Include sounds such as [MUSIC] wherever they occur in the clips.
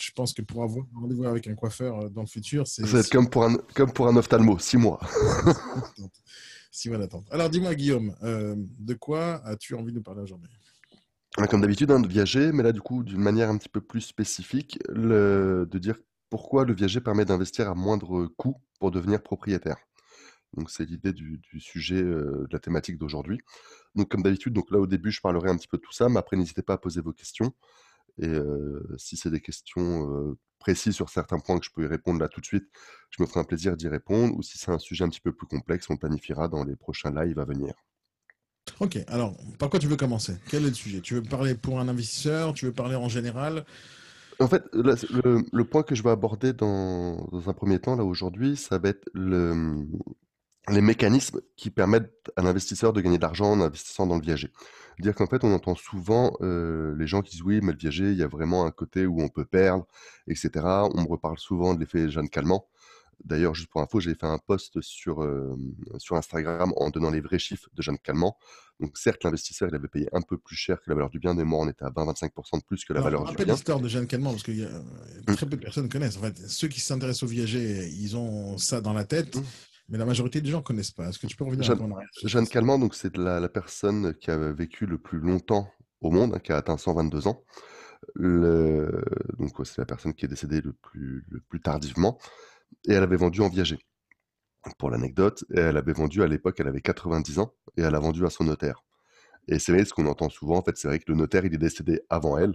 je pense que pour avoir un rendez-vous avec un coiffeur dans le futur, c'est. Ça va être comme pour un, comme pour un ophtalmo, six mois. [LAUGHS] six mois d'attente. Alors, dis-moi, Guillaume, de quoi as-tu envie de nous parler aujourd'hui? Comme d'habitude, hein, de viager, mais là, du coup, d'une manière un petit peu plus spécifique, le, de dire pourquoi le viager permet d'investir à moindre coût pour devenir propriétaire. Donc, c'est l'idée du, sujet de la thématique d'aujourd'hui. Donc, comme d'habitude, donc là, au début, je parlerai un petit peu de tout ça, mais après, n'hésitez pas à poser vos questions. Et si c'est des questions précises sur certains points que je peux y répondre là tout de suite, je me ferai un plaisir d'y répondre. Ou si c'est un sujet un petit peu plus complexe, on planifiera dans les prochains lives à venir. Ok, alors par quoi tu veux commencer? Quel est le sujet? Tu veux parler pour un investisseur? Tu veux parler en général? En fait, le, point que je vais aborder dans, un premier temps, là aujourd'hui, ça va être le, les mécanismes qui permettent à l'investisseur de gagner de l'argent en investissant dans le viager. Dire qu'en fait, on entend souvent euh, les gens qui disent oui, mais le viager, il y a vraiment un côté où on peut perdre, etc. On me reparle souvent de l'effet Jeanne Calment. D'ailleurs, juste pour info, j'ai fait un post sur, sur Instagram en donnant les vrais chiffres de Jeanne Calment. Donc, certes, l'investisseur, il avait payé un peu plus cher que la valeur du bien, mais moi, on était à 20-25% de plus que la valeur du bien. Rappelle l'histoire de Jeanne Calment, parce que y a, mmh. très peu de personnes connaissent. En fait, ceux qui s'intéressent au viager, ils ont ça dans la tête. Mmh. Mais la majorité des gens ne connaissent pas. Est-ce que tu peux revenir Jeanne, à Jeanne Calment, donc c'est la, la, personne qui a vécu le plus longtemps au monde, hein, qui a atteint 122 ans. Donc, c'est la personne qui est décédée le plus, le plus tardivement et elle avait vendu en viager. Pour l'anecdote, elle avait vendu à l'époque, elle avait 90 ans et elle a vendu à son notaire. Et c'est vrai ce qu'on entend souvent, en fait, c'est vrai que le notaire, il est décédé avant elle.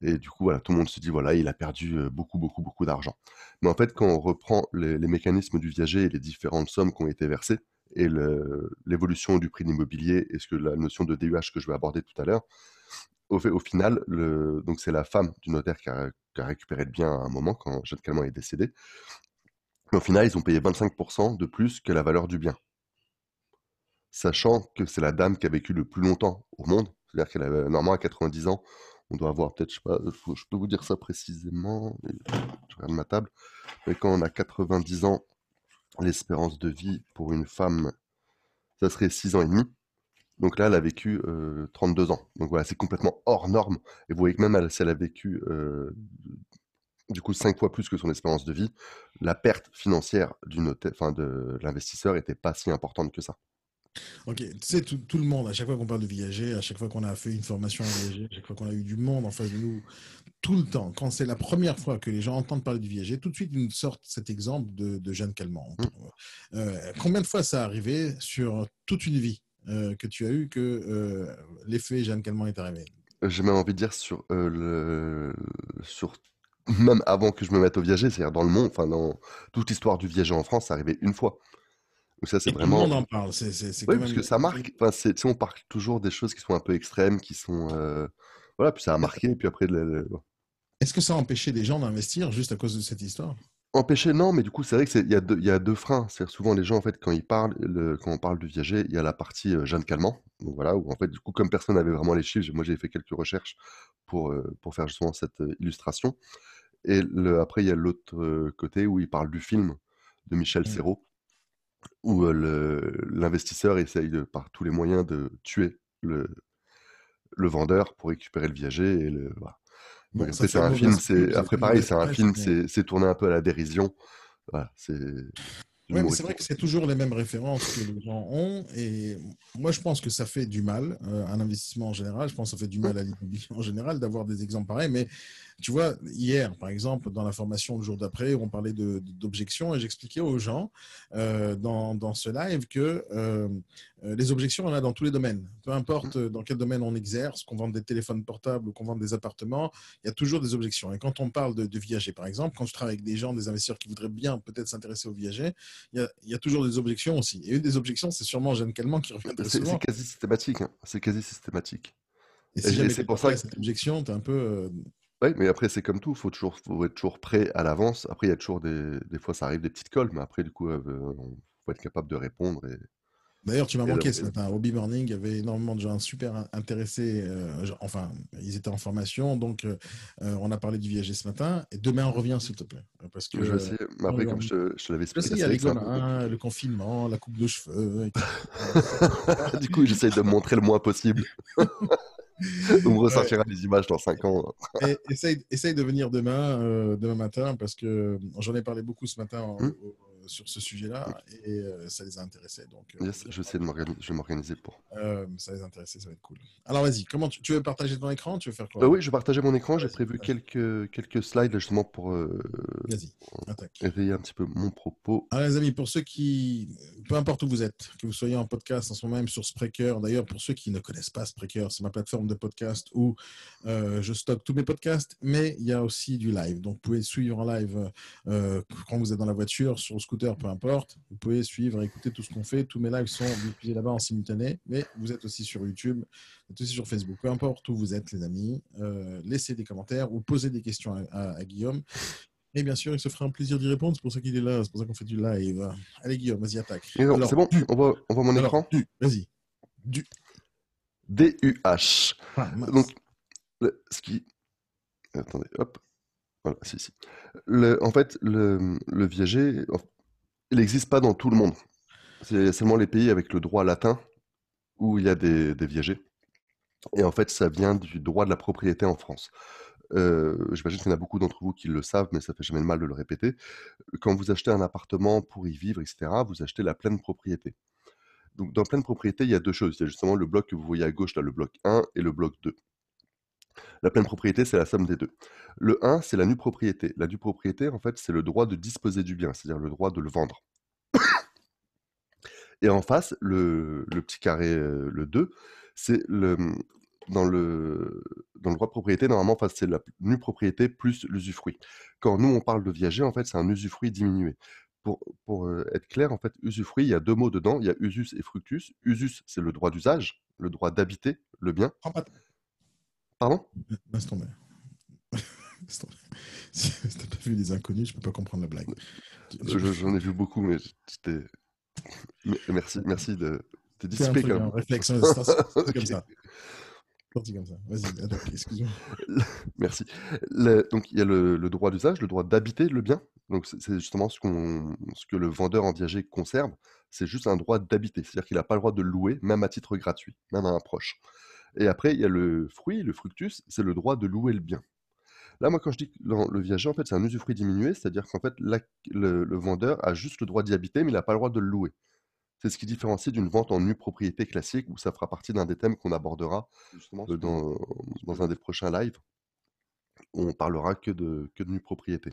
Et du coup, voilà, tout le monde se dit, voilà, il a perdu beaucoup, beaucoup, beaucoup d'argent. Mais en fait, quand on reprend les, mécanismes du viager et les différentes sommes qui ont été versées, et l'évolution du prix de l'immobilier et ce que la notion de DUH que je vais aborder tout à l'heure, au, au, final, c'est la femme du notaire qui a, récupéré le bien à un moment quand Jeanne Calment est décédé. Mais au final, ils ont payé 25% de plus que la valeur du bien. Sachant que c'est la dame qui a vécu le plus longtemps au monde. C'est-à-dire qu'elle avait normalement à 90 ans. On doit avoir peut-être, je sais pas, je peux vous dire ça précisément. Je regarde ma table. Mais quand on a 90 ans, l'espérance de vie pour une femme, ça serait 6 ans et demi. Donc là, elle a vécu 32 ans. Donc voilà, c'est complètement hors norme. Et vous voyez que même elle, si elle a vécu du coup 5 fois plus que son espérance de vie, la perte financière de l'investisseur n'était pas si importante que ça. Ok, tu sais, tout, le monde, à chaque fois qu'on parle de viager, à chaque fois qu'on a fait une formation en viager, à chaque fois qu'on a eu du monde en face de nous, tout le temps, quand c'est la première fois que les gens entendent parler du viager, tout de suite ils nous sortent cet exemple de, Jeanne Calment. Mmh. combien de fois ça arrivé sur toute une vie euh, que tu as eu que euh, l'effet Jeanne Calment est arrivé? J'ai même envie de dire sur, euh, le... sur même avant que je me mette au viager, c'est-à-dire dans le monde, enfin dans toute l'histoire du viager en France, ça arrivé une fois. Donc ça, c'est vraiment. Tout le monde en parle. C'est, oui, parce que ça marque. Enfin, c'est, on parle toujours des choses qui sont un peu extrêmes, qui sont. Voilà, puis ça a marqué, et puis après. Est-ce que ça a empêché des gens d'investir juste à cause de cette histoire? Empêcher, non, mais du coup, c'est vrai qu'il y, a deux, y a deux freins. C'est souvent les gens, en fait, quand ils parlent, quand on parle du viager, il y a la partie euh, Jeanne Calment. Donc voilà, où en fait, du coup, comme personne n'avait vraiment les chiffres, moi j'ai fait quelques recherches pour, euh, pour faire justement cette euh, illustration. Et le, après, il y a l'autre côté où il parle du film de Michel mmh. Serrault, où l'investisseur essaye de, par tous les moyens de tuer le, le vendeur pour récupérer le viager. Et le, voilà après, c'est un film, c'est après pareil, c'est un film, c'est tourné un peu à la dérision. Voilà, c'est. Oui, mais c'est vrai que c'est toujours les mêmes références que les gens ont. Et moi, je pense que ça fait du mal euh, à l'investissement en général. Je pense que ça fait du mal à l'immobilier en général d'avoir des exemples pareils. Mais tu vois, hier, par exemple, dans la formation le jour d'après, on parlait d'objections et j'expliquais aux gens euh, dans, dans, ce live que euh, euh, les objections, on en a dans tous les domaines. Peu importe dans quel domaine on exerce, qu'on vende des téléphones portables ou qu'on vende des appartements, il y a toujours des objections. Et quand on parle de, de viager, par exemple, quand je travaille avec des gens, des investisseurs qui voudraient bien peut-être s'intéresser au viager, il y, a, il y, a, toujours des objections aussi. Et une des objections, c'est sûrement Jeanne Calment qui revient très souvent. C'est quasi systématique. Hein. C'est quasi systématique. Et si c'est pour ça que cette objection, tu es un peu oui, mais après, c'est comme tout, il faut, toujours, faut être toujours prêt à l'avance. Après, il y a toujours des, des fois, ça arrive des petites colles, mais après, du coup, il euh, faut être capable de répondre. Et, D'ailleurs, tu m'as manqué ce matin. Au Morning, il y avait énormément de gens super intéressés. Euh, enfin, ils étaient en formation. Donc, euh, on a parlé du viager ce matin. Et demain, on revient, s'il te plaît. Parce que, je. Mais après, comme je, je l'avais expliqué, il y a le confinement, la coupe de cheveux. [LAUGHS] du coup, j'essaye de me montrer le moins possible. [LAUGHS] [LAUGHS] On me ressortira des images dans 5 ans. Et, essaye, essaye, de venir demain, euh, demain matin, parce que j'en ai parlé beaucoup ce matin en, mmh sur ce sujet-là et euh, ça les a intéressés. Donc, euh, je, sais de je vais m'organiser pour. Euh, ça les a intéressés, ça va être cool. Alors vas-y, comment tu, veux partager ton écran Tu veux faire quoi? Oui, je vais partager mon écran. J'ai prévu quelques, quelques slides justement pour éveiller un petit peu mon propos. Alors les amis, pour ceux qui, peu importe où vous êtes, que vous soyez en podcast en ce moment même sur Spreaker, d'ailleurs pour ceux qui ne connaissent pas Spreaker, c'est ma plateforme de podcast où je stocke tous mes podcasts, mais il y a aussi du live. Donc vous pouvez suivre en live quand vous êtes dans la voiture, sur le scooter peu importe. Vous pouvez suivre, écouter tout ce qu'on fait. Tous mes lives sont diffusés là-bas en simultané, mais vous êtes aussi sur YouTube, vous êtes aussi sur Facebook. Peu importe où vous êtes, les amis, euh, laissez des commentaires ou posez des questions à, Guillaume. Et bien sûr, il se fera un plaisir d'y répondre. C'est pour ça qu'il est là. C'est pour ça qu'on fait du live. Allez, Guillaume, vas-y, attaque. C'est bon, on voit, on voit mon écran Vas-y. Du. D-U-H. Ah, Donc, ce qui. Attendez, hop. Voilà, si, si. Le, en fait, le, le Viager, il n'existe pas dans tout le monde. C'est seulement les pays avec le droit latin où il y a des, viagers. Et en fait, ça vient du droit de la propriété en France. Euh, j'imagine qu'il y en a beaucoup d'entre vous qui le savent, mais ça fait jamais de mal de le répéter. Quand vous achetez un appartement pour y vivre, etc., vous achetez la pleine propriété. Donc, dans pleine propriété, il y a deux choses. Il y a justement le bloc que vous voyez à gauche, là, le bloc 1 et le bloc 2. La pleine propriété, c'est la somme des deux. Le 1, c'est la nue propriété. La nue propriété, en fait, c'est le droit de disposer du bien, c'est-à-dire le droit de le vendre. [COUGHS] Et en face, le, petit carré, euh, le 2, c'est le, dans le, dans le droit de propriété, normalement, c'est la nue propriété plus l'usufruit. Quand nous, on parle de viager, en fait, c'est un usufruit diminué. Pour, pour euh, être clair, en fait, usufruit, il y a deux mots dedans, il y a usus et fructus. Usus, c'est le droit d'usage, le droit d'habiter le bien. Pardon? Laisse tomber. [LAUGHS] si [LAUGHS] t'as pas vu les inconnus, je peux pas comprendre la blague. J'en ai vu beaucoup, mais c'était. [LAUGHS] Merci, merci de. T'es dissipé quand même. Réflexion, comme ça. Comme ça. Vas-y, excuse-moi. Merci. donc, il y a le, droit d'usage, le droit d'habiter le bien. Donc, c'est justement ce, ce que le vendeur en viager conserve. C'est juste un droit d'habiter. C'est-à-dire qu'il n'a pas le droit de louer, même à titre gratuit, même à un proche. Et après, il y a le fruit, le fructus, c'est le droit de louer le bien. Là, moi, quand je dis que le viager, en fait, c'est un usufruit diminué, c'est-à-dire qu'en fait, le, vendeur a juste le droit d'y habiter, mais il n'a pas le droit de le louer. C'est ce qui différencie d'une vente en nue propriété classique, où ça fera partie d'un des thèmes qu'on abordera euh, dans, dans, un des prochains lives, où on parlera que de, que de nue propriété.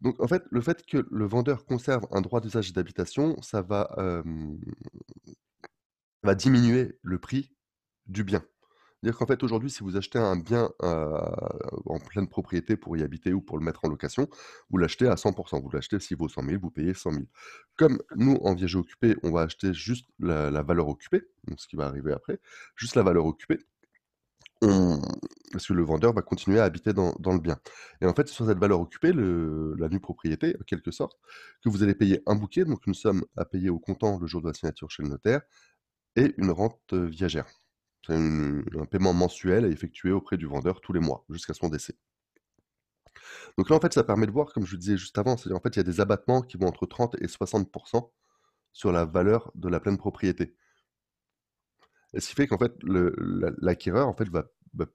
Donc, en fait, le fait que le vendeur conserve un droit d'usage d'habitation, ça va, va diminuer le prix du bien. C'est-à-dire qu'en fait, aujourd'hui, si vous achetez un bien en pleine propriété pour y habiter ou pour le mettre en location, vous l'achetez à 100%. Vous l'achetez s'il vaut 100 000, vous payez 100 000. Comme nous, en viager occupé, on va acheter juste la, valeur occupée, ce qui va arriver après, juste la valeur occupée, parce que le vendeur va continuer à habiter dans, le bien. Et en fait, c'est sur cette valeur occupée, la nue propriété, en quelque sorte, que vous allez payer un bouquet, donc une somme à payer au comptant le jour de la signature chez le notaire, et une rente viagère. C'est un paiement mensuel à effectuer auprès du vendeur tous les mois, jusqu'à son décès. Donc là, en fait, ça permet de voir, comme je vous disais juste avant, c'est en fait, il y a des abattements qui vont entre 30 et 60% sur la valeur de la pleine propriété. Et ce qui fait qu'en fait, l'acquéreur en fait, va,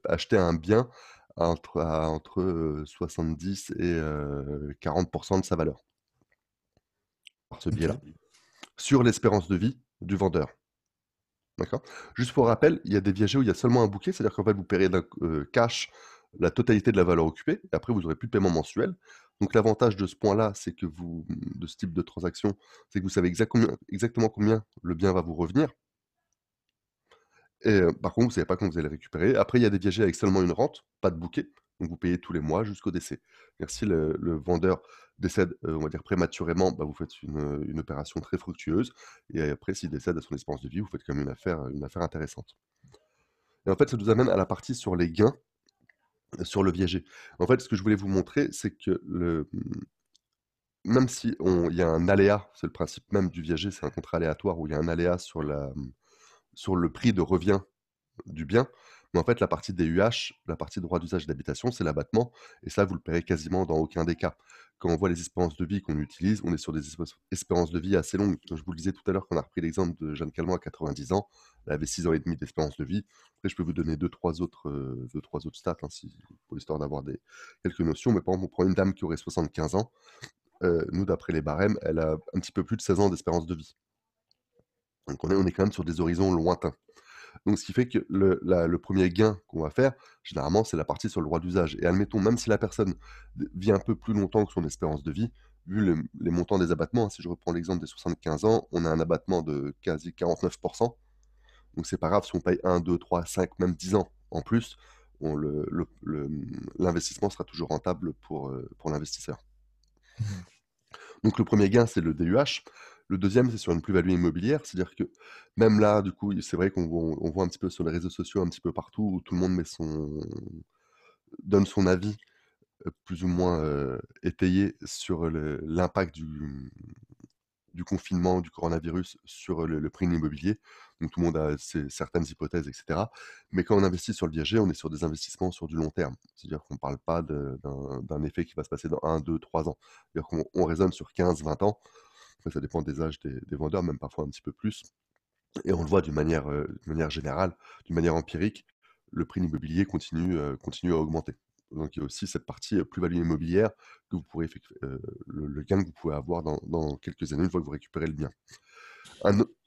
acheter un bien entre, à entre 70 et 40% de sa valeur. Par ce biais-là. Sur l'espérance de vie du vendeur. D'accord? Juste pour rappel, il y a des viagers où il y a seulement un bouquet, c'est-à-dire qu'en fait, vous paierez d'un euh, cash la totalité de la valeur occupée, et après, vous n'aurez plus de paiement mensuel. Donc, l'avantage de ce point-là, c'est que vous, de ce type de transaction, c'est que vous savez exactement combien le bien va vous revenir. Et euh, par contre, vous ne savez pas quand vous allez le récupérer. Après, il y a des viagers avec seulement une rente, pas de bouquet. Donc, vous payez tous les mois jusqu'au décès. si le, vendeur décède, on va dire prématurément, bah, vous faites une, opération très fructueuse. Et après, s'il décède à son espérance de vie, vous faites quand même une affaire, une affaire intéressante. Et en fait, ça nous amène à la partie sur les gains sur le viager. En fait, ce que je voulais vous montrer, c'est que le, même si il y a un aléa, c'est le principe même du viager, c'est un contrat aléatoire où il y a un aléa sur, la, sur le prix de revient du bien, mais en fait, la partie DUH, la partie droit d'usage d'habitation, c'est l'abattement. Et ça, vous le paierez quasiment dans aucun des cas. Quand on voit les espérances de vie qu'on utilise, on est sur des espérances de vie assez longues. je vous le disais tout à l'heure, qu'on a repris l'exemple de Jeanne Calment à 90 ans. elle avait 6 ans et demi d'espérance de vie. Après, je peux vous donner deux, trois autres, deux, trois autres stats, hein, pour l'histoire d'avoir quelques notions. Mais par exemple, on prend une dame qui aurait 75 ans. nous, d'après les barèmes, elle a un petit peu plus de 16 ans d'espérance de vie. Donc on est quand même sur des horizons lointains. Donc, ce qui fait que le, le premier gain qu'on va faire, généralement, c'est la partie sur le droit d'usage. Et admettons, même si la personne vit un peu plus longtemps que son espérance de vie, vu les montants des abattements, hein, si je reprends l'exemple des 75 ans, on a un abattement de quasi 49%. Donc, c'est pas grave si on paye 1, 2, 3, 5, même 10 ans en plus, l'investissement sera toujours rentable pour, euh, pour l'investisseur. Mmh Donc, le premier gain, c'est le DUH. Le deuxième, c'est sur une plus-value immobilière, c'est-à-dire que même là, du coup, c'est vrai qu'on voit un petit peu sur les réseaux sociaux, un petit peu partout, où tout le monde met son... donne son avis plus ou moins étayé sur l'impact du, du confinement, du coronavirus sur le, prix de l'immobilier. Donc tout le monde a certaines hypothèses, etc. Mais quand on investit sur le viager, on est sur des investissements sur du long terme. C'est-à-dire qu'on ne parle pas d'un effet qui va se passer dans 1, 2, 3 ans. C'est-à-dire qu'on raisonne sur 15, 20 ans. Ça dépend des âges des, vendeurs, même parfois un petit peu plus. Et on le voit d'une manière, euh, générale, d'une manière empirique, le prix de l'immobilier continue, euh, continue à augmenter. Donc il y a aussi cette partie euh, plus-value immobilière que vous pourrez le, gain que vous pouvez avoir dans, quelques années une fois que vous récupérez le bien.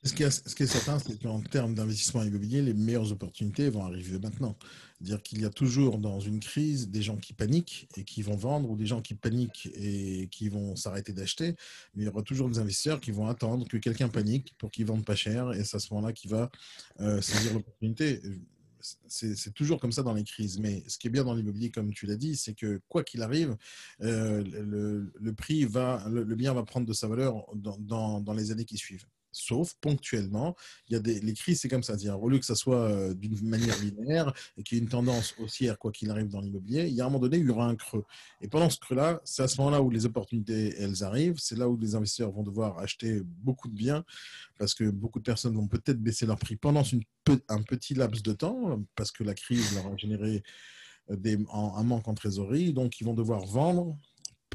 Ce, qui est, ce, qui est, certain, c'est qu'en termes d'investissement immobilier, les meilleures opportunités vont arriver maintenant. Dire qu'il y a toujours dans une crise des gens qui paniquent et qui vont vendre ou des gens qui paniquent et qui vont s'arrêter d'acheter. Il y aura toujours des investisseurs qui vont attendre que quelqu'un panique pour qu'ils vendent pas cher et c'est à ce moment-là qu'il va euh, saisir l'opportunité. C'est toujours comme ça dans les crises. Mais ce qui est bien dans l'immobilier, comme tu l'as dit, c'est que quoi qu'il arrive, euh, le, prix va, le, bien va prendre de sa valeur dans les années qui suivent sauf ponctuellement. Il y a des, les crises, c'est comme ça. Au lieu que ça soit euh, d'une manière linéaire et qu'il y ait une tendance haussière, quoi qu'il arrive dans l'immobilier, il y a un moment donné, il y aura un creux. Et pendant ce creux-là, c'est à ce moment-là où les opportunités, elles arrivent. C'est là où les investisseurs vont devoir acheter beaucoup de biens parce que beaucoup de personnes vont peut-être baisser leur prix pendant une, un petit laps de temps parce que la crise leur a généré euh, des, un manque en trésorerie. Donc, ils vont devoir vendre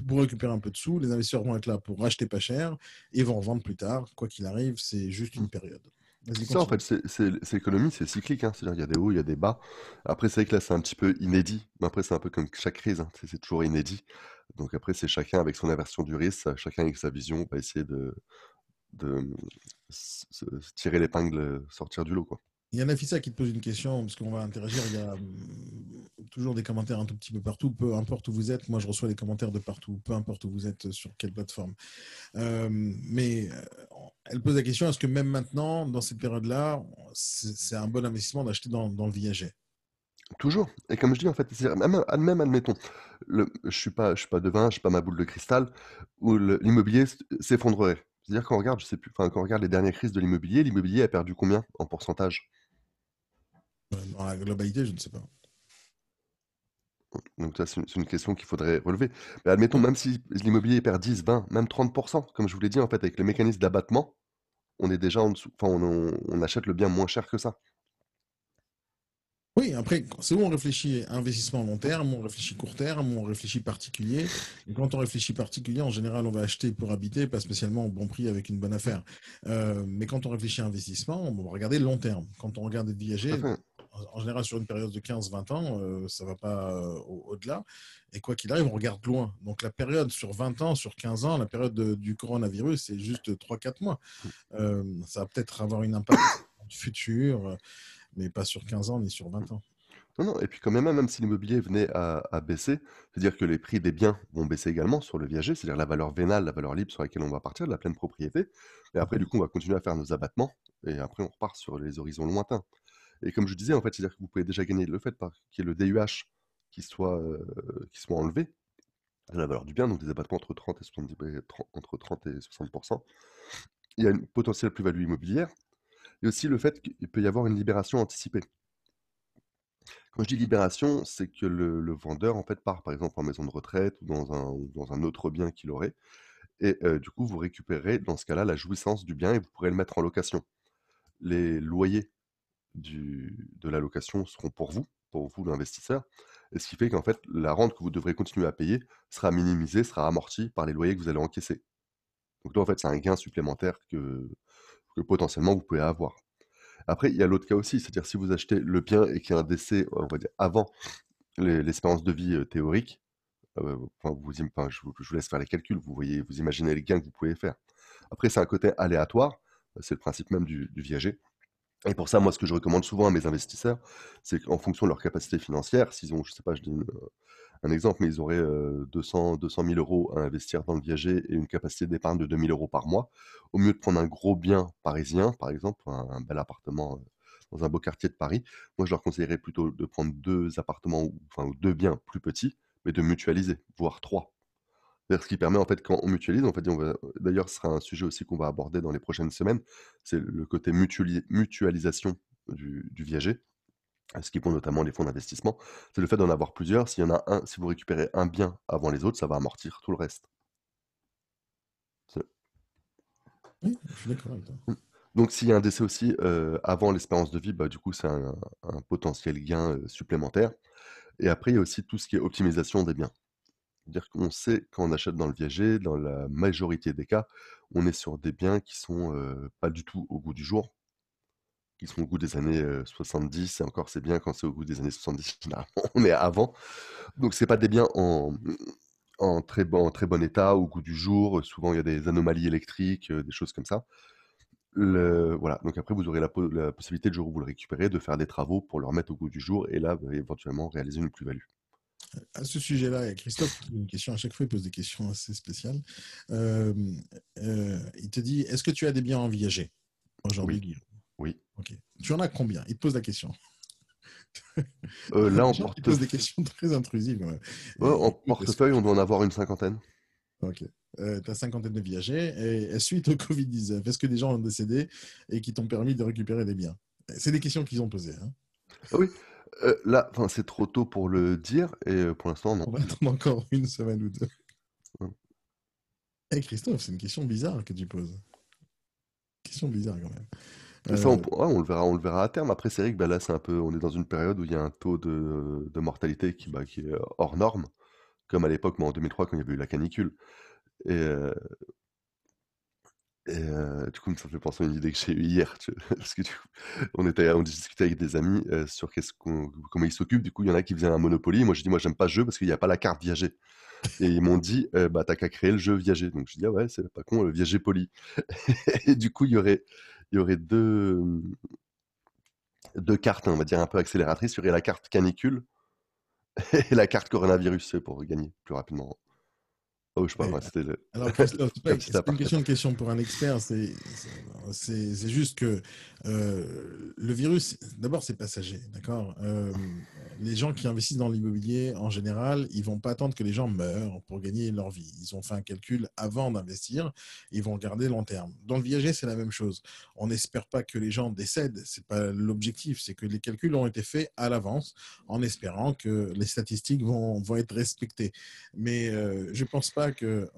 pour récupérer un peu de sous. Les investisseurs vont être là pour racheter pas cher et vont vendre plus tard. Quoi qu'il arrive, c'est juste une période. Ça, en fait, c'est l'économie, c'est cyclique. Hein. C'est-à-dire, il y a des hauts, il y a des bas. Après, c'est vrai que là, c'est un petit peu inédit. Mais après, c'est un peu comme chaque crise. Hein. C'est toujours inédit. Donc, après, c'est chacun avec son aversion du risque, chacun avec sa vision, va essayer de, de, tirer l'épingle, sortir du lot. Quoi. Il y a Nafissa qui te pose une question, parce qu'on va interagir. Il y a hum, toujours des commentaires un tout petit peu partout, peu importe où vous êtes. Moi, je reçois des commentaires de partout, peu importe où vous êtes, sur quelle plateforme. Euh, mais euh, elle pose la question est-ce que même maintenant, dans cette période-là, c'est un bon investissement d'acheter dans, le viager Toujours. Et comme je dis, en fait, même, même admettons, je ne suis, pas, suis pas devin, je suis pas ma boule de cristal, où l'immobilier s'effondrerait. C'est-à-dire qu'on regarde, je sais plus, quand on regarde les dernières crises de l'immobilier, l'immobilier a perdu combien en pourcentage? Dans la globalité, je ne sais pas. Donc ça, c'est une, question qu'il faudrait relever. Mais admettons, même si l'immobilier perd 10, 20, même 30%, comme je vous l'ai dit, en fait, avec les mécanismes d'abattement, on est déjà en dessous. Enfin, on, achète le bien moins cher que ça. Oui, après, c'est où on réfléchit investissement long terme, on réfléchit court terme, on réfléchit particulier. Et quand on réfléchit particulier, en général, on va acheter pour habiter, pas spécialement au bon prix avec une bonne affaire. Euh, mais quand on réfléchit investissement, on va regarder le long terme. Quand on regarde le viager, en général, sur une période de 15-20 ans, euh, ça ne va pas euh, au-delà. et quoi qu'il arrive, on regarde loin. Donc la période sur 20 ans, sur 15 ans, la période du coronavirus, c'est juste 3-4 mois. ça va peut-être avoir une impact [COUGHS] futur mais pas sur 15 ans ni sur 20 ans. Non, non, et puis quand même, même si l'immobilier venait à, baisser, c'est-à-dire que les prix des biens vont baisser également sur le viager, c'est-à-dire la valeur vénale, la valeur libre sur laquelle on va partir, de la pleine propriété. Et après, du coup, on va continuer à faire nos abattements, et après, on repart sur les horizons lointains. Et comme je disais, en fait, c'est-à-dire que vous pouvez déjà gagner le fait qu'il y ait le DUH qui soit, euh, qui soit enlevé, la valeur du bien, donc des abattements entre 30 et 70, entre 30 et 60%. Il y a une potentielle plus-value immobilière, et aussi le fait qu'il peut y avoir une libération anticipée. Quand je dis libération, c'est que le, vendeur en fait part par exemple en maison de retraite ou dans un, dans un autre bien qu'il aurait. Et du coup, vous récupérez dans ce cas-là la jouissance du bien et vous pourrez le mettre en location. Les loyers du, de la location seront pour vous, pour vous l'investisseur. Et ce qui fait qu'en fait, la rente que vous devrez continuer à payer sera minimisée, sera amortie par les loyers que vous allez encaisser. Donc là, en fait, c'est un gain supplémentaire que, potentiellement vous pouvez avoir. Après, il y a l'autre cas aussi, c'est-à-dire si vous achetez le bien et qu'il y a un décès, on avant l'espérance de vie théorique, enfin, vous, je, vous, je, vous laisse faire les calculs, vous voyez, vous imaginez les gains que vous pouvez faire. Après, c'est un côté aléatoire, c'est le principe même du, viager. Et pour ça, moi, ce que je recommande souvent à mes investisseurs, c'est qu'en fonction de leur capacité financière, s'ils ont, je sais pas, je dis un exemple, mais ils auraient 200, 200 000 euros à investir dans le viager et une capacité d'épargne de 2 000 euros par mois, au mieux de prendre un gros bien parisien, par exemple, un, bel appartement dans un beau quartier de Paris, moi, je leur conseillerais plutôt de prendre deux appartements, enfin, deux biens plus petits, mais de mutualiser, voire trois. Ce qui permet, en fait, quand on mutualise, en fait, on va, d'ailleurs, ce sera un sujet aussi qu'on va aborder dans les prochaines semaines, c'est le côté mutualisation du, viager, ce qui pour notamment les fonds d'investissement, c'est le fait d'en avoir plusieurs. S'il y en a un, si vous récupérez un bien avant les autres, ça va amortir tout le reste. Oui, je suis d'accord avec toi. Mmh. Donc, s'il y a un décès aussi euh, avant l'espérance de vie, bah, du coup, c'est un, potentiel gain euh, supplémentaire. Et après, il y a aussi tout ce qui est optimisation des biens. C'est-à-dire qu'on sait quand on achète dans le viager, dans la majorité des cas, on est sur des biens qui sont pas du tout au goût du jour, qui sont au goût des années 70, et encore c'est bien quand c'est au goût des années 70, [LAUGHS] généralement on est avant. Donc c'est pas des biens en, très bon, état, au goût du jour, souvent il y a des anomalies électriques, des choses comme ça. Voilà, donc après vous aurez la, la, possibilité, le jour où vous le récupérez, de faire des travaux pour le remettre au goût du jour, et là, bah, éventuellement réaliser une plus-value à ce sujet-là, Christophe qui une question à chaque fois, il pose des questions assez spéciales. Euh, euh, il te dit Est-ce que tu as des biens en viager? Aujourd'hui Oui. Ok. Tu en as combien? Il te pose la question. Euh, là, [LAUGHS] en portefeuille. Il pose des questions très intrusives. en portefeuille, on doit en avoir une cinquantaine. Ok. Euh, tu as cinquantaine de viagers. Et suite au Covid-19, est-ce que des gens ont décédé et qui t'ont permis de récupérer des biens? C'est des questions qu'ils ont posées. Hein. Ah oui. Euh, là, c'est trop tôt pour le dire et euh, pour l'instant, non. On va attendre encore une semaine ou deux. Eh Christophe, c'est une question bizarre que tu poses. Question bizarre quand même. Euh, on, le verra, on le verra à terme. Après, c'est vrai que bah, là, c'est un peu, on est dans une période où il y a un taux de, mortalité qui, bah, qui est hors norme, comme à l'époque, en 2003, quand il y avait eu la canicule. Et, et du coup, ça me fait penser à une idée que j'ai eue hier. [LAUGHS] parce que on, discutait avec des amis sur qu'est-ce qu'on, comment ils s'occupent. Du coup, il y en a qui faisaient un Monopoly. Moi, je dis, moi, j'aime pas ce jeu parce qu'il n'y a pas la carte viager. Et ils m'ont dit, bah, t'as qu'à créer le jeu viager. Donc, je dis, ah ouais, c'est pas con, le viager poli. [LAUGHS] et du coup, il y aurait, deux cartes, on va dire, un peu accélératrices. Il y aurait la carte canicule [LAUGHS] et la carte coronavirus pour gagner plus rapidement. Oh, je sais pas, c'était le... Alors, Christophe, [LAUGHS] c'est pas une question de question pour un expert, c'est juste que euh, le virus, d'abord, c'est passager, d'accord euh, Les gens qui investissent dans l'immobilier, en général, ils vont pas attendre que les gens meurent pour gagner leur vie. Ils ont fait un calcul avant d'investir, ils vont regarder long terme. Dans le viager, c'est la même chose. On n'espère pas que les gens décèdent, c'est pas l'objectif, c'est que les calculs ont été faits à l'avance, en espérant que les statistiques vont, vont être respectées. Mais euh, je pense pas que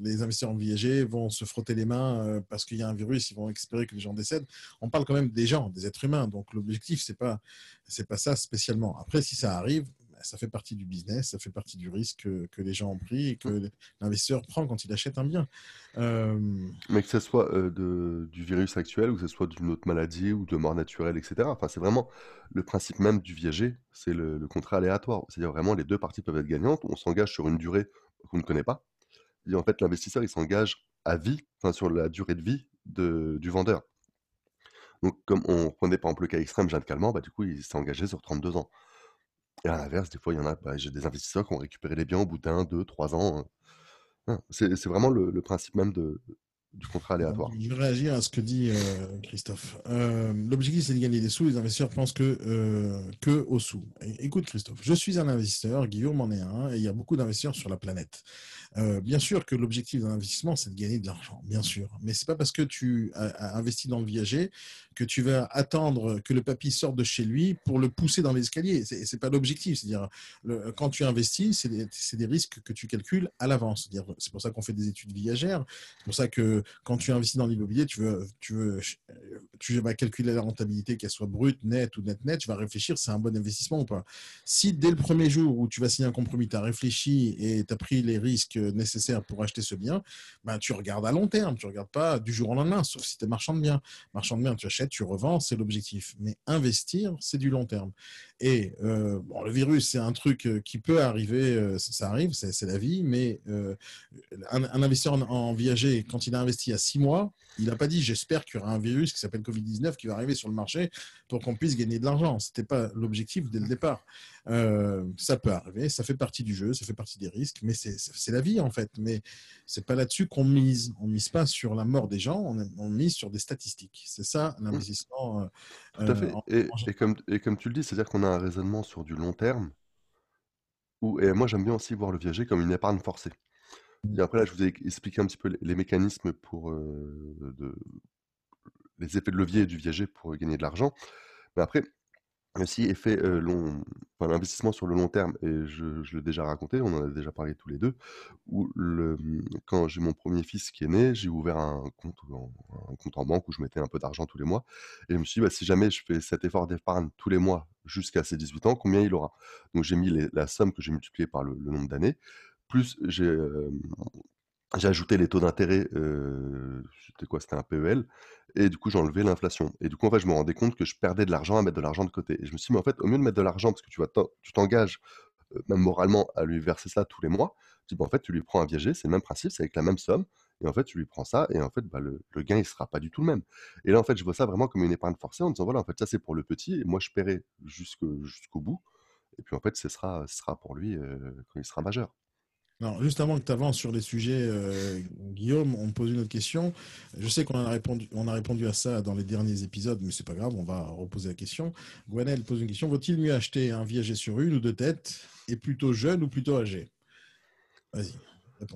les investisseurs en viager vont se frotter les mains euh, parce qu'il y a un virus, ils vont espérer que les gens décèdent. On parle quand même des gens, des êtres humains. Donc l'objectif, c'est pas c'est pas ça spécialement. Après, si ça arrive, ça fait partie du business, ça fait partie du risque que, les gens ont pris et que l'investisseur prend quand il achète un bien. Euh, Mais que ce soit euh, du virus actuel ou que ce soit d'une autre maladie ou de mort naturelle, etc. Enfin, c'est vraiment le principe même du viager, c'est le, contrat aléatoire. C'est-à-dire vraiment les deux parties peuvent être gagnantes. On s'engage sur une durée qu'on ne connaît pas. En fait, l'investisseur, il s'engage à vie, enfin sur la durée de vie du vendeur. Donc, comme on prenait par exemple le cas extrême, Jeanne Calment, bah, du coup, il s'est engagé sur 32 ans. Et à l'inverse, des fois, il y en a, bah, j'ai des investisseurs qui ont récupéré les biens au bout d'un, deux, trois ans. Hein. C'est vraiment le, principe même de, du contrat aléatoire. Je vais réagir à ce que dit euh, Christophe. Euh, l'objectif, c'est de gagner des sous. Les investisseurs pensent que, euh, que aux sous. écoute, Christophe, je suis un investisseur, Guillaume en est un, et il y a beaucoup d'investisseurs sur la planète. Bien sûr que l'objectif d'un investissement, c'est de gagner de l'argent, bien sûr. Mais c'est pas parce que tu as investi dans le viager que tu vas attendre que le papy sorte de chez lui pour le pousser dans l'escalier. C'est, pas l'objectif. C'est-à-dire, quand tu investis, c'est des, risques que tu calcules à l'avance. C'est pour ça qu'on fait des études viagères. C'est pour ça que quand tu investis dans l'immobilier, tu veux, tu veux, tu vas calculer la rentabilité, qu'elle soit brute, nette ou net net. Tu vas réfléchir, c'est un bon investissement ou pas. Si dès le premier jour où tu vas signer un compromis, tu as réfléchi et tu as pris les risques nécessaires pour acheter ce bien, ben, tu regardes à long terme. Tu regardes pas du jour au lendemain, sauf si tu es marchand de biens. Marchand de biens, tu achètes, tu revends, c'est l'objectif. Mais investir, c'est du long terme. Et euh, bon, le virus, c'est un truc euh, qui peut arriver, euh, ça arrive, c'est la vie, mais un, investisseur en, viager, quand il a investi il y a six mois, il n'a pas dit j'espère qu'il y aura un virus qui s'appelle Covid-19 qui va arriver sur le marché pour qu'on puisse gagner de l'argent. Ce n'était pas l'objectif dès le départ. ça peut arriver, ça fait partie du jeu, ça fait partie des risques, mais c'est la vie en fait. Mais c'est pas là-dessus qu'on mise. On mise pas sur la mort des gens, on, mise sur des statistiques. C'est ça l'investissement. Tout à fait. et, comme, et comme tu le dis, c'est-à-dire qu'on a un raisonnement sur du long terme. Où, et moi, j'aime bien aussi voir le viager comme une épargne forcée. Et après, là, je vous ai expliqué un petit peu les, mécanismes pour de, les effets de levier du viager pour gagner de l'argent. Mais après, aussi effet long, enfin, l'investissement sur le long terme, et je, l'ai déjà raconté, on en a déjà parlé tous les deux, où quand j'ai mon premier fils qui est né, j'ai ouvert un compte, en, un compte en banque où je mettais un peu d'argent tous les mois, et je me suis dit, bah, si jamais je fais cet effort d'épargne tous les mois jusqu'à ses 18 ans, combien il aura? Donc j'ai mis la somme que j'ai multipliée par le, nombre d'années, plus j'ai j'ai ajouté les taux d'intérêt, c'était quoi? C'était un PEL et du coup, j'ai enlevé l'inflation et du coup, en fait, je me rendais compte que je perdais de l'argent à mettre de l'argent de côté et je me suis dit: «Mais en fait, au mieux de mettre de l'argent» parce que tu vas tu t'engages, même moralement à lui verser ça tous les mois. Je dis: «Bah, en fait, tu lui prends un viager, c'est le même principe, c'est avec la même somme et en fait, tu lui prends ça et en fait, bah, le gain, il sera pas du tout le même» et là, en fait, je vois ça vraiment comme une épargne forcée en disant: «Voilà, en fait, ça, c'est pour le petit et moi, je paierai jusqu'au bout et puis, en fait, ce sera pour lui, quand il sera majeur». Juste avant que tu avances sur les sujets, euh, Guillaume, on me pose une autre question. Je sais qu'on a répondu, on a répondu à ça dans les derniers épisodes, mais c'est pas grave, on va reposer la question. Gwenelle pose une question. Vaut-il mieux acheter un viager sur une ou deux têtes et plutôt jeune ou plutôt âgé? Vas-y.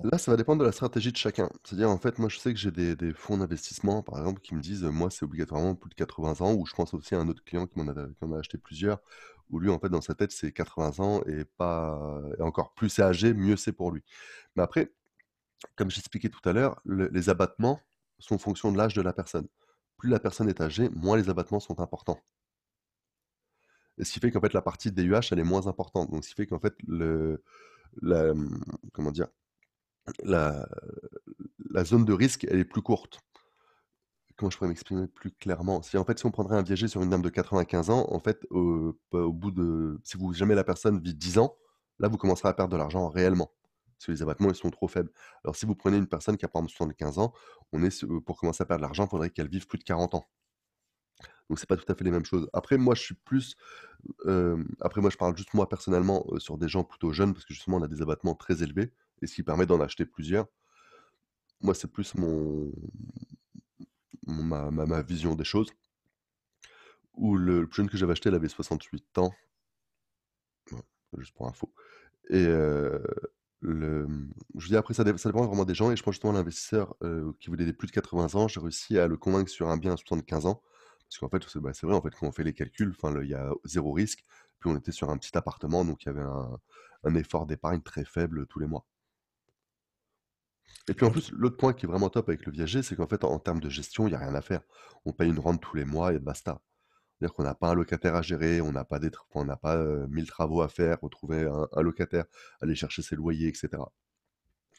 Là, ça va dépendre de la stratégie de chacun. C'est-à-dire, en fait, moi, je sais que j'ai des, fonds d'investissement, par exemple, qui me disent, moi, c'est obligatoirement plus de 80 ans, ou je pense aussi à un autre client qui m'en a acheté plusieurs, où lui, en fait, dans sa tête, c'est 80 ans et pas et encore plus c'est âgé, mieux c'est pour lui. Mais après, comme j'expliquais tout à l'heure, les abattements sont en fonction de l'âge de la personne. Plus la personne est âgée, moins les abattements sont importants. Et ce qui fait qu'en fait, la partie DUH, elle est moins importante. Donc, ce qui fait qu'en fait, le, la, comment dire, la zone de risque, elle est plus courte comment je pourrais m'exprimer plus clairement? Si en fait, si on prendrait un viager sur une dame de 95 ans, en fait, bah, au bout de si vous jamais la personne vit 10 ans, là, vous commencerez à perdre de l'argent réellement, parce que les abattements, ils sont trop faibles. Alors si vous prenez une personne qui a par exemple 75 ans, on est pour commencer à perdre de l'argent, il faudrait qu'elle vive plus de 40 ans. Donc c'est pas tout à fait les mêmes choses. Après moi, je suis plus, après moi, je parle juste moi personnellement, sur des gens plutôt jeunes parce que justement on a des abattements très élevés et ce qui permet d'en acheter plusieurs. Moi, c'est plus mon ma, vision des choses. Où le plus jeune que j'avais acheté, il avait 68 ans. juste pour info. Et le, je dis après, ça, dépend vraiment des gens. Et je pense justement l'investisseur qui voulait des plus de 80 ans, j'ai réussi à le convaincre sur un bien à 75 ans. Parce qu'en fait, c'est bah, vrai, en fait, quand on fait les calculs, il y a zéro risque. Puis on était sur un petit appartement, donc il y avait un effort d'épargne très faible tous les mois. Et puis en plus, l'autre point qui est vraiment top avec le viager, c'est qu'en fait, en, termes de gestion, il n'y a rien à faire. On paye une rente tous les mois et basta. C'est-à-dire qu'on n'a pas un locataire à gérer, on n'a pas, des, on pas euh, mille travaux à faire, retrouver un, locataire, aller chercher ses loyers, etc.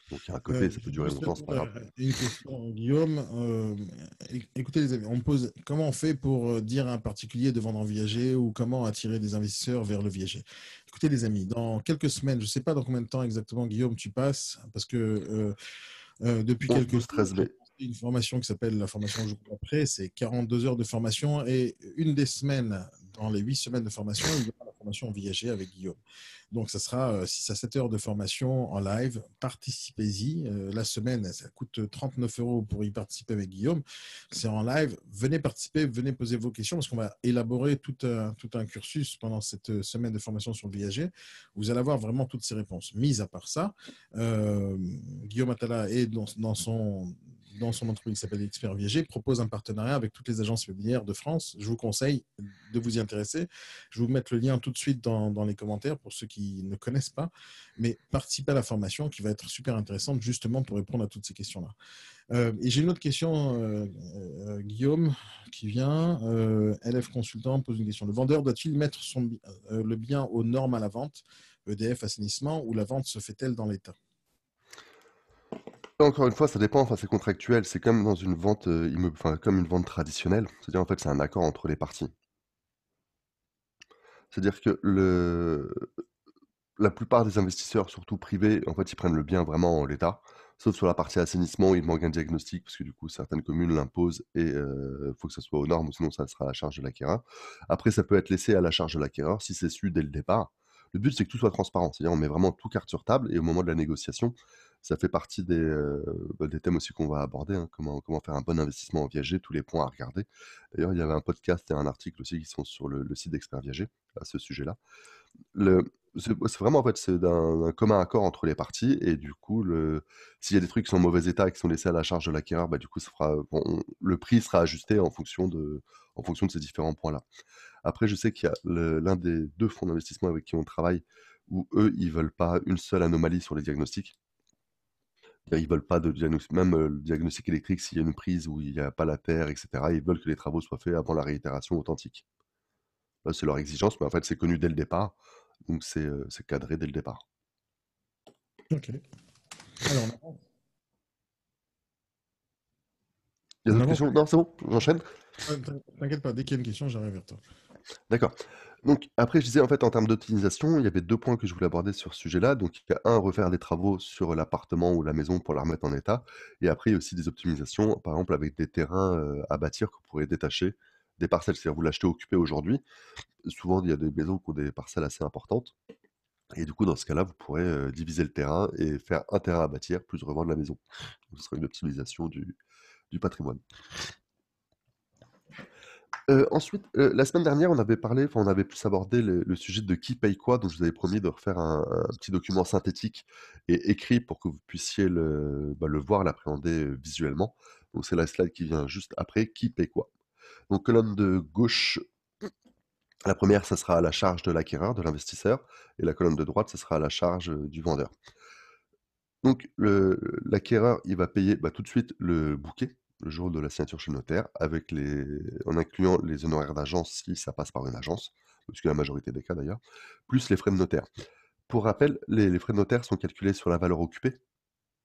Donc il y a un côté, ça peut durer longtemps, c'est pas grave. Euh, une question, Guillaume. Euh, écoutez les amis, on pose comment on fait pour dire à un particulier de vendre en viager ou comment attirer des investisseurs vers le viager? Écoutez les amis, dans quelques semaines, je ne sais pas dans combien de temps exactement, Guillaume, tu passes, parce que euh, depuis quelques 13 mai. Une formation qui s'appelle la formation jour après, c'est 42 heures de formation et une des semaines, dans les 8 semaines de formation, il y aura formation viager avec Guillaume. Donc, ça sera 6 euh, à 7 heures de formation en live. Participez-y. Euh, la semaine, ça coûte 39 euros pour y participer avec Guillaume. C'est en live. Venez participer, venez poser vos questions parce qu'on va élaborer tout un, tout un cursus pendant cette semaine de formation sur le viager. Vous allez avoir vraiment toutes ces réponses. Mis à part ça, euh, Guillaume Attala est dans, son dans son entreprise qui s'appelle Expert Viager, propose un partenariat avec toutes les agences immobilières de France. Je vous conseille de vous y intéresser. Je vous mettre le lien tout de suite dans, les commentaires pour ceux qui ne connaissent pas. Mais participez à la formation qui va être super intéressante justement pour répondre à toutes ces questions-là. Euh, et j'ai une autre question, euh, euh, Guillaume, qui vient. LF Consultant pose une question. Le vendeur doit-il mettre le bien aux normes à la vente, EDF, assainissement, ou la vente se fait-elle dans l'État? Encore une fois, ça dépend, enfin, c'est contractuel, c'est comme dans une vente enfin, comme une vente traditionnelle. C'est-à-dire, en fait, c'est un accord entre les parties. C'est-à-dire que la plupart des investisseurs, surtout privés, en fait, ils prennent le bien vraiment en l'état. Sauf sur la partie assainissement, il manque un diagnostic, parce que du coup, certaines communes l'imposent et il faut que ça soit aux normes, sinon ça sera à la charge de l'acquéreur. Après, ça peut être laissé à la charge de l'acquéreur si c'est su dès le départ. Le but, c'est que tout soit transparent. C'est-à-dire, on met vraiment tout carte sur table et au moment de la négociation, ça fait partie des, bah, des thèmes aussi qu'on va aborder. Hein. comment, comment faire un bon investissement en viager, tous les points à regarder. D'ailleurs, il y avait un podcast et un article aussi qui sont sur le, site d'Expert Viager à ce sujet-là. C'est vraiment en fait d'un commun accord entre les parties et du coup s'il y a des trucs qui sont en mauvais état et qui sont laissés à la charge de l'acquéreur bah du coup ça fera le prix sera ajusté en fonction de en fonction de ces différents points là après je sais qu'il y a l'un des deux fonds d'investissement avec qui on travaille où eux ils veulent pas une seule anomalie sur les diagnostics ils veulent pas de diagnostic même le diagnostic électrique s'il y a une prise où il n'y a pas la terre etc ils veulent que les travaux soient faits avant la réitération authentique c'est leur exigence mais en fait c'est connu dès le départ donc c'est cadré dès le départ. Ok. Alors, Il y a d'autres questions? Non, c'est bon, j'enchaîne. T'inquiète pas, dès qu'il y a une question, j'arrive vers toi. D'accord. Donc après, je disais en fait en termes d'optimisation, il y avait deux points que je voulais aborder sur ce sujet-là. Donc il y a un, refaire des travaux sur l'appartement ou la maison pour la remettre en état. Et après, il y a aussi des optimisations, par exemple avec des terrains à bâtir que vous pourrez détacher des parcelles. C'est-à-dire vous l'achetez occupé aujourd'hui. Souvent, il y a des maisons qui ont des parcelles assez importantes. Et du coup, dans ce cas-là, vous pourrez diviser le terrain et faire un terrain à bâtir plus revendre la maison. ce sera une optimisation du, patrimoine. Ensuite, la semaine dernière, on avait parlé, enfin, on avait plus abordé le, sujet de qui paye quoi. Donc, je vous avais promis de refaire un, petit document synthétique et écrit pour que vous puissiez le, bah, voir, l'appréhender visuellement. Donc, c'est la slide qui vient juste après. Qui paye quoi donc, colonne de gauche, la première, ça sera à la charge de l'acquéreur, de l'investisseur, et la colonne de droite, ça sera à la charge du vendeur. Donc, l'acquéreur, il va payer bah, tout de suite le bouquet, le jour de la signature chez notaire, avec en incluant les honoraires d'agence si ça passe par une agence, parce que la majorité des cas d'ailleurs, plus les frais de notaire. Pour rappel, les, frais de notaire sont calculés sur la valeur occupée,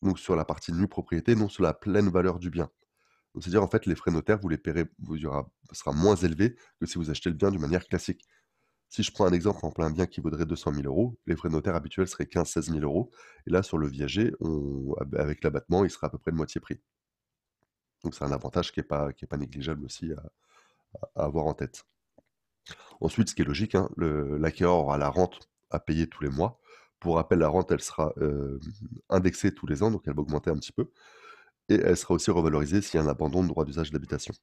donc sur la partie nue propriété, non sur la pleine valeur du bien. C'est-à-dire, en fait, les frais notaires, vous les paierez, vous, y sera moins élevé que si vous achetez le bien d'une manière classique. Si je prends un exemple en plein bien qui vaudrait 200 000 euros, les frais notaires habituels seraient 15-16 000 euros. Et là, sur le viager, avec l'abattement, il sera à peu près de moitié prix. Donc, c'est un avantage qui n'est pas, négligeable aussi à, avoir en tête. Ensuite, ce qui est logique, hein, l'acquéreur aura la rente à payer tous les mois. Pour rappel, la rente, elle sera euh, indexée tous les ans, donc elle va augmenter un petit peu et elle sera aussi revalorisée s'il y a un abandon de droit d'usage d'habitation.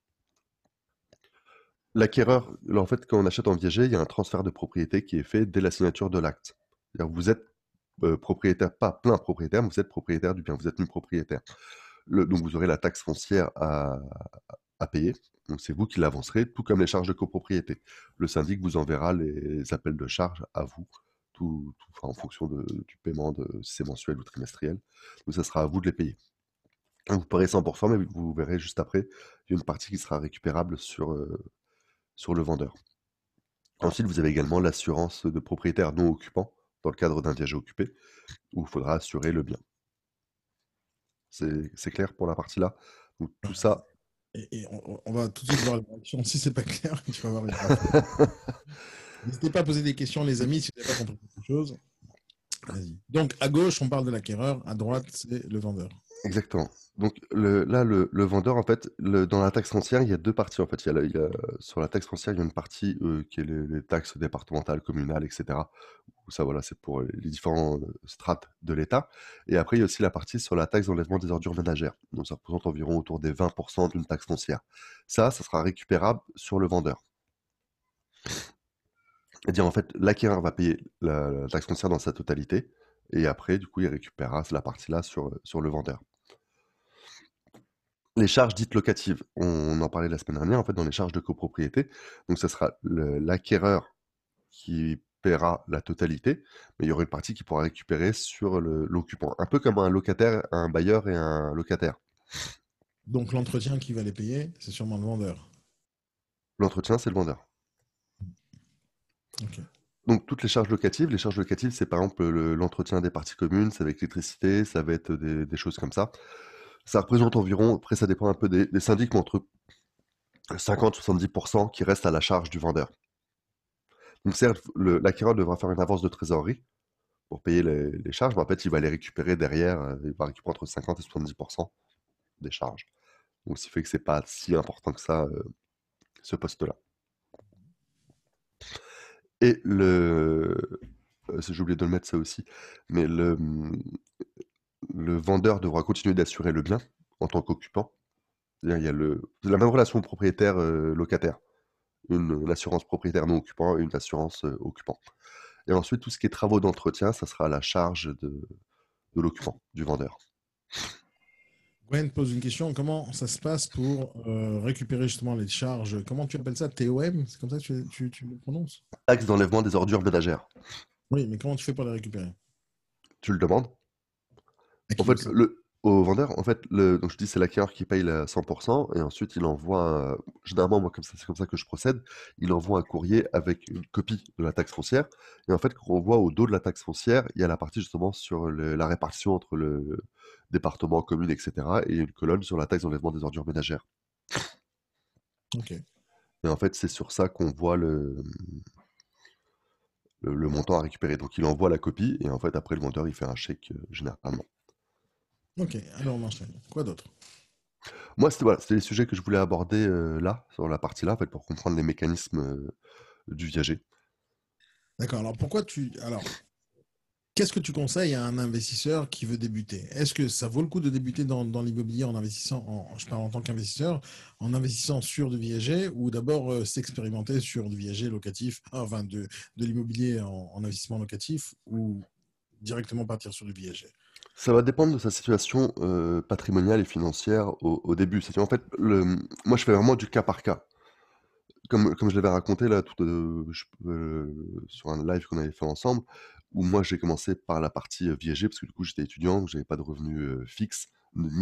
L'acquéreur, en fait, quand on achète en viager, il y a un transfert de propriété qui est fait dès la signature de l'acte. Vous êtes euh, propriétaire, pas plein propriétaire, mais vous êtes propriétaire du bien, vous êtes nu propriétaire. Donc vous aurez la taxe foncière à, payer. Donc c'est vous qui l'avancerez, tout comme les charges de copropriété. Le syndic vous enverra les appels de charges à vous, tout, en fonction du paiement de si c'est mensuel ou trimestriel. Donc ça sera à vous de les payer. Vous paierez 100%, mais vous verrez juste après, y a une partie qui sera récupérable sur, sur le vendeur. Ensuite, vous avez également l'assurance de propriétaire non occupant dans le cadre d'un viager occupé, où il faudra assurer le bien. C'est clair pour la partie là. Donc, tout ça. Et, on, va tout de suite voir la réaction. [LAUGHS] Si c'est pas clair, [LAUGHS] tu vas voir [LAUGHS] N'hésitez pas à poser des questions, les amis, si vous n'avez pas compris quelque chose. Donc, à gauche, on parle de l'acquéreur, à droite, c'est le vendeur. Exactement. Donc le, là, le, vendeur, en fait, le, dans la taxe foncière, il y a deux parties. En fait, il y a, sur la taxe foncière, il y a une partie euh, qui est les, taxes départementales, communales, etc. Ça, voilà, c'est pour les différents euh, strates de l'État. Et après, il y a aussi la partie sur la taxe d'enlèvement des ordures ménagères. Donc ça représente environ autour des 20% d'une taxe foncière. Ça, ça sera récupérable sur le vendeur. C'est-à-dire, en fait, l'acquéreur va payer la, taxe foncière dans sa totalité. Et après, du coup, il récupérera la partie-là sur, sur le vendeur. les charges dites locatives. On, en parlait la semaine dernière, en fait, dans les charges de copropriété. Donc, ce sera l'acquéreur qui paiera la totalité, mais il y aura une partie qui pourra récupérer sur l'occupant. Un peu comme un locataire, un bailleur et un locataire. Donc l'entretien qui va les payer, c'est sûrement le vendeur. L'entretien, c'est le vendeur. Donc toutes les charges locatives, les charges locatives, c'est par exemple l'entretien des parties communes, ça va être l'électricité, ça va être des, choses comme ça. Ça représente environ, après ça dépend un peu des, des syndics, mais entre 50-70% qui restent à la charge du vendeur. Donc certes, l'acquéreur devra faire une avance de trésorerie pour payer les, charges, mais en fait, il va les récupérer derrière, euh, il va récupérer entre 50 et 70% des charges. Donc, ce qui fait que c'est pas si important que ça, euh, ce poste-là. Et le... Euh, j'ai oublié de le mettre ça aussi, mais le, le vendeur devra continuer d'assurer le bien en tant qu'occupant. Il y a la même relation propriétaire-locataire une, assurance propriétaire non occupant et une assurance euh, occupant. Et ensuite, tout ce qui est travaux d'entretien, ça sera à la charge de l'occupant, du vendeur. Gwen pose une question. Comment ça se passe pour euh, récupérer justement les charges? Comment tu appelles ça? TOM C'est comme ça que tu, tu, le prononces? Taxe d'enlèvement des ordures ménagères. Oui, mais comment tu fais pour les récupérer? Tu le demandes. En fait, le, au vendeur, en fait, le, donc je dis c'est l'acquéreur qui paye la 100% et ensuite il envoie, généralement moi comme ça, c'est comme ça que je procède, il envoie un courrier avec une copie de la taxe foncière et en fait quand on voit au dos de la taxe foncière, il y a la partie justement sur la répartition entre le département, commune, etc. et une colonne sur la taxe d'enlèvement des ordures ménagères. Ok. Et en fait c'est sur ça qu'on voit le, le, montant à récupérer. Donc il envoie la copie et en fait après le vendeur il fait un chèque euh, généralement. Ok, alors on enchaîne. Quoi d'autre? Moi, c'était voilà, les sujets que je voulais aborder euh, là, sur la partie là, en fait, pour comprendre les mécanismes euh, du viager. D'accord. Alors pourquoi tu. Alors, qu'est-ce que tu conseilles à un investisseur qui veut débuter? Est-ce que ça vaut le coup de débuter dans, l'immobilier en investissant, en, je parle en tant qu'investisseur, en investissant sur du viager ou d'abord euh, s'expérimenter sur du viager locatif, enfin de, de l'immobilier en, en, investissement locatif ou directement partir sur du viager? Ça va dépendre de sa situation euh, patrimoniale et financière au, début. C'est en fait, moi, je fais vraiment du cas par cas. Comme, je l'avais raconté là, euh, euh, sur un live qu'on avait fait ensemble, où moi j'ai commencé par la partie viager, parce que du coup j'étais étudiant, j'avais pas de revenus fixes,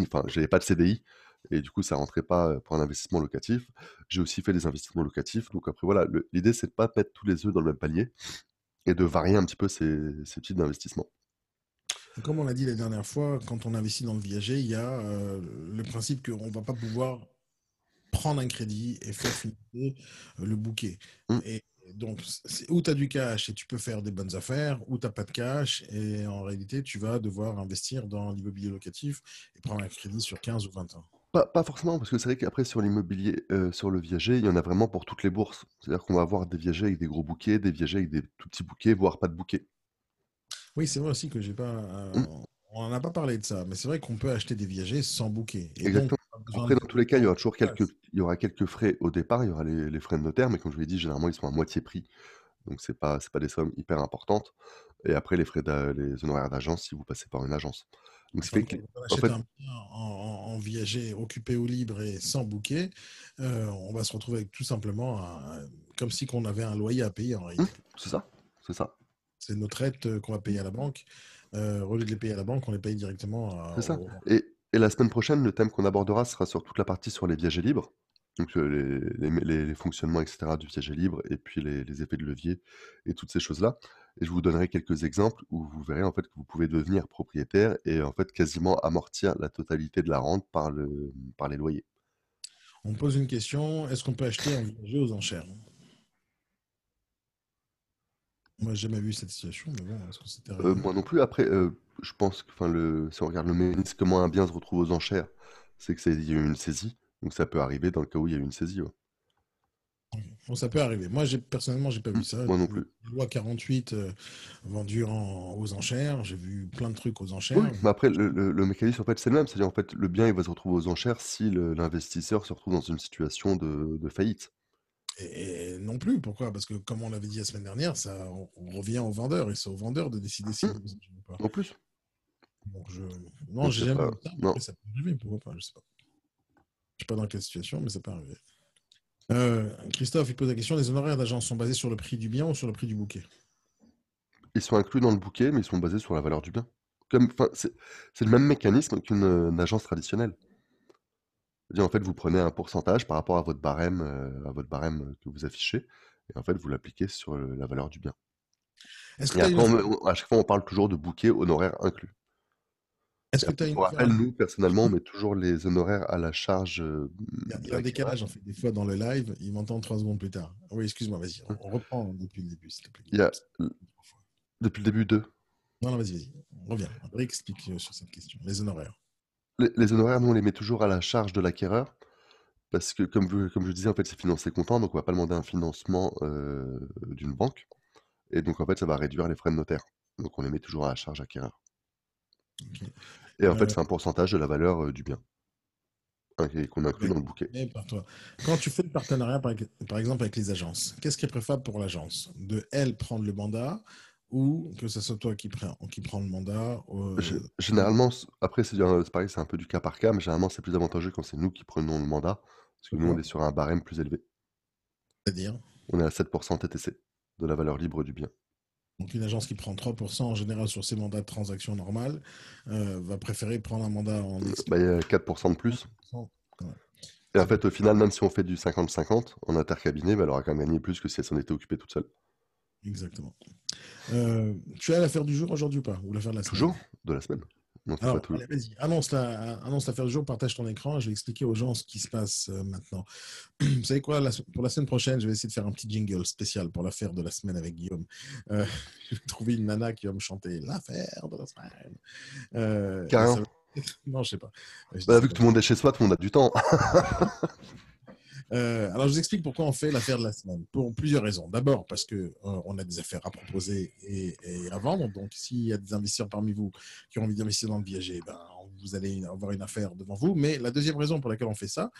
enfin j'avais pas de CDI, et du coup ça rentrait pas pour un investissement locatif. J'ai aussi fait des investissements locatifs, donc après voilà, l'idée c'est de pas mettre tous les œufs dans le même panier et de varier un petit peu ces, ces types d'investissements. Comme on l'a dit la dernière fois, quand on investit dans le viager, il y a euh, le principe qu'on ne va pas pouvoir prendre un crédit et faire financer euh, le bouquet. Mmh. Et donc, où tu as du cash et tu peux faire des bonnes affaires, ou tu n'as pas de cash et en réalité, tu vas devoir investir dans l'immobilier locatif et prendre un crédit sur 15 ou 20 ans. Pas, forcément, parce que c'est vrai qu'après, sur l'immobilier, euh, sur le viager, il y en a vraiment pour toutes les bourses. C'est-à-dire qu'on va avoir des viagers avec des gros bouquets, des viagers avec des tout petits bouquets, voire pas de bouquets. Oui, c'est vrai aussi que j'ai pas. Euh, mmh. On n'a pas parlé de ça, mais c'est vrai qu'on peut acheter des viagers sans bouquet. Exactement. Après, dans tous les cas, il y aura toujours quelques, il y aura quelques frais au départ. Il y aura les, frais de notaire, mais comme je vous l'ai dit, généralement, ils sont à moitié prix. Donc, ce n'est pas, pas des sommes hyper importantes. Et après, les frais, les honoraires d'agence si vous passez par une agence. Donc, fait que, on achète un bien en, viager occupé ou libre et sans bouquet, euh, on va se retrouver avec tout simplement comme si on avait un loyer à payer en réalité. Mmh, c'est ça, c'est ça. C'est nos traites euh, qu'on va payer à la banque. Euh, au lieu de les payer à la banque, on les paye directement à. C'est ça. Et, et, la semaine prochaine, le thème qu'on abordera sera sur toute la partie sur les viagers libres. Donc euh, les, les, fonctionnements, etc. du viager libre et puis les, effets de levier et toutes ces choses-là. Et je vous donnerai quelques exemples où vous verrez en fait que vous pouvez devenir propriétaire et en fait quasiment amortir la totalité de la rente par, le, par les loyers. On pose une question, est-ce qu'on peut acheter un viager aux enchères? Moi, j'ai jamais vu cette situation, mais bon, est-ce que c'était euh, moi non plus. Après, euh, je pense que enfin, le, si on regarde le mécanisme, comment un bien se retrouve aux enchères, c'est qu'il y a eu une saisie. Donc ça peut arriver dans le cas où il y a eu une saisie. Bon, ça peut arriver. Moi, j'ai personnellement, j'ai pas vu ça. Moi non plus. Loi 48 euh, vendue aux enchères. J'ai vu plein de trucs aux enchères. Oui, mais après, le, le- mécanisme, en fait, c'est le même. C'est-à-dire, en fait, le bien, il va se retrouver aux enchères si l'investisseur se retrouve dans une situation de, de faillite. Et, non plus. Pourquoi? Parce que, comme on l'avait dit la semaine dernière, ça, on, revient au vendeur et c'est au vendeur de décider si mmh. pas. En plus. Donc je... Non, j'ai jamais ça. Ça peut arriver, pourquoi pas? Je sais pas. Je ne sais pas dans quelle situation, mais ça peut arriver. Euh, Christophe, il pose la question les honoraires d'agence sont basés sur le prix du bien ou sur le prix du bouquet? Ils sont inclus dans le bouquet, mais ils sont basés sur la valeur du bien. C'est, le même mécanisme qu'une agence traditionnelle. En fait, vous prenez un pourcentage par rapport à votre barème, euh, à votre barème que vous affichez, et en fait, vous l'appliquez sur la valeur du bien. Est-ce que à chaque fois, on parle toujours de bouquet honoraire inclus. Est-ce que une nous, personnellement, on met toujours les honoraires à la charge. Euh, il y a, un décalage, en fait, des fois dans le live, il m'entend trois secondes plus tard. Oui, excuse-moi, vas-y, on, reprend depuis le début, s'il te plaît. Il y a... Depuis le début, deux. Non, non, vas-y, vas-y. Reviens. Explique euh, sur cette question. Les honoraires. Les, honoraires, nous, on les met toujours à la charge de l'acquéreur. Parce que, comme, vous, comme je disais, en fait, c'est financé comptant, donc on ne va pas demander un financement euh, d'une banque. Et donc, en fait, ça va réduire les frais de notaire. Donc, on les met toujours à la charge acquéreur. Et en fait, euh c'est un pourcentage de la valeur du bien hein, qu'on inclut dans le bouquet. Quand tu fais le partenariat, par, exemple, avec les agences, qu'est-ce qui est préférable pour l'agence? De elle prendre le mandat ou que ce soit toi qui prends, qui prend le mandat Généralement, après, c'est pareil, c'est un peu du cas par cas, mais généralement, c'est plus avantageux quand c'est nous qui prenons le mandat, parce que nous, on est sur un barème plus élevé. C'est-à-dire? On est à 7% TTC de la valeur libre du bien. Donc une agence qui prend 3% en général sur ses mandats de transaction normales euh, va préférer prendre un mandat en... Bah, il y a 4% de plus. Et en fait, au final, même si on fait du 50-50 en intercabinet, bah, elle aura quand même gagné plus que si elle s'en était occupée toute seule. Exactement. Euh, tu as l'affaire du jour aujourd'hui ou pas? Ou l'affaire de la semaine? Toujours De la semaine. Alors, vas-y, annonce, la, annonce l'affaire du jour, partage ton écran. Je vais expliquer aux gens ce qui se passe euh, maintenant. [CLEARS THROAT] Vous savez quoi Pour la semaine prochaine, je vais essayer de faire un petit jingle spécial pour l'affaire de la semaine avec Guillaume. Euh, [LAUGHS] je vais trouver une nana qui va me chanter l'affaire de la semaine. Euh, Carrément. [LAUGHS] Non, je sais pas. Bah, vu que tout le monde est chez soi, tout le monde a du temps. [LAUGHS] Euh, alors, je vous explique pourquoi on fait l'affaire de la semaine. Pour plusieurs raisons. D'abord, parce qu'on euh, a des affaires à proposer et, à vendre. Donc, s'il y a des investisseurs parmi vous qui ont envie d'investir dans le viager, ben, vous allez avoir une affaire devant vous. Mais la deuxième raison pour laquelle on fait ça,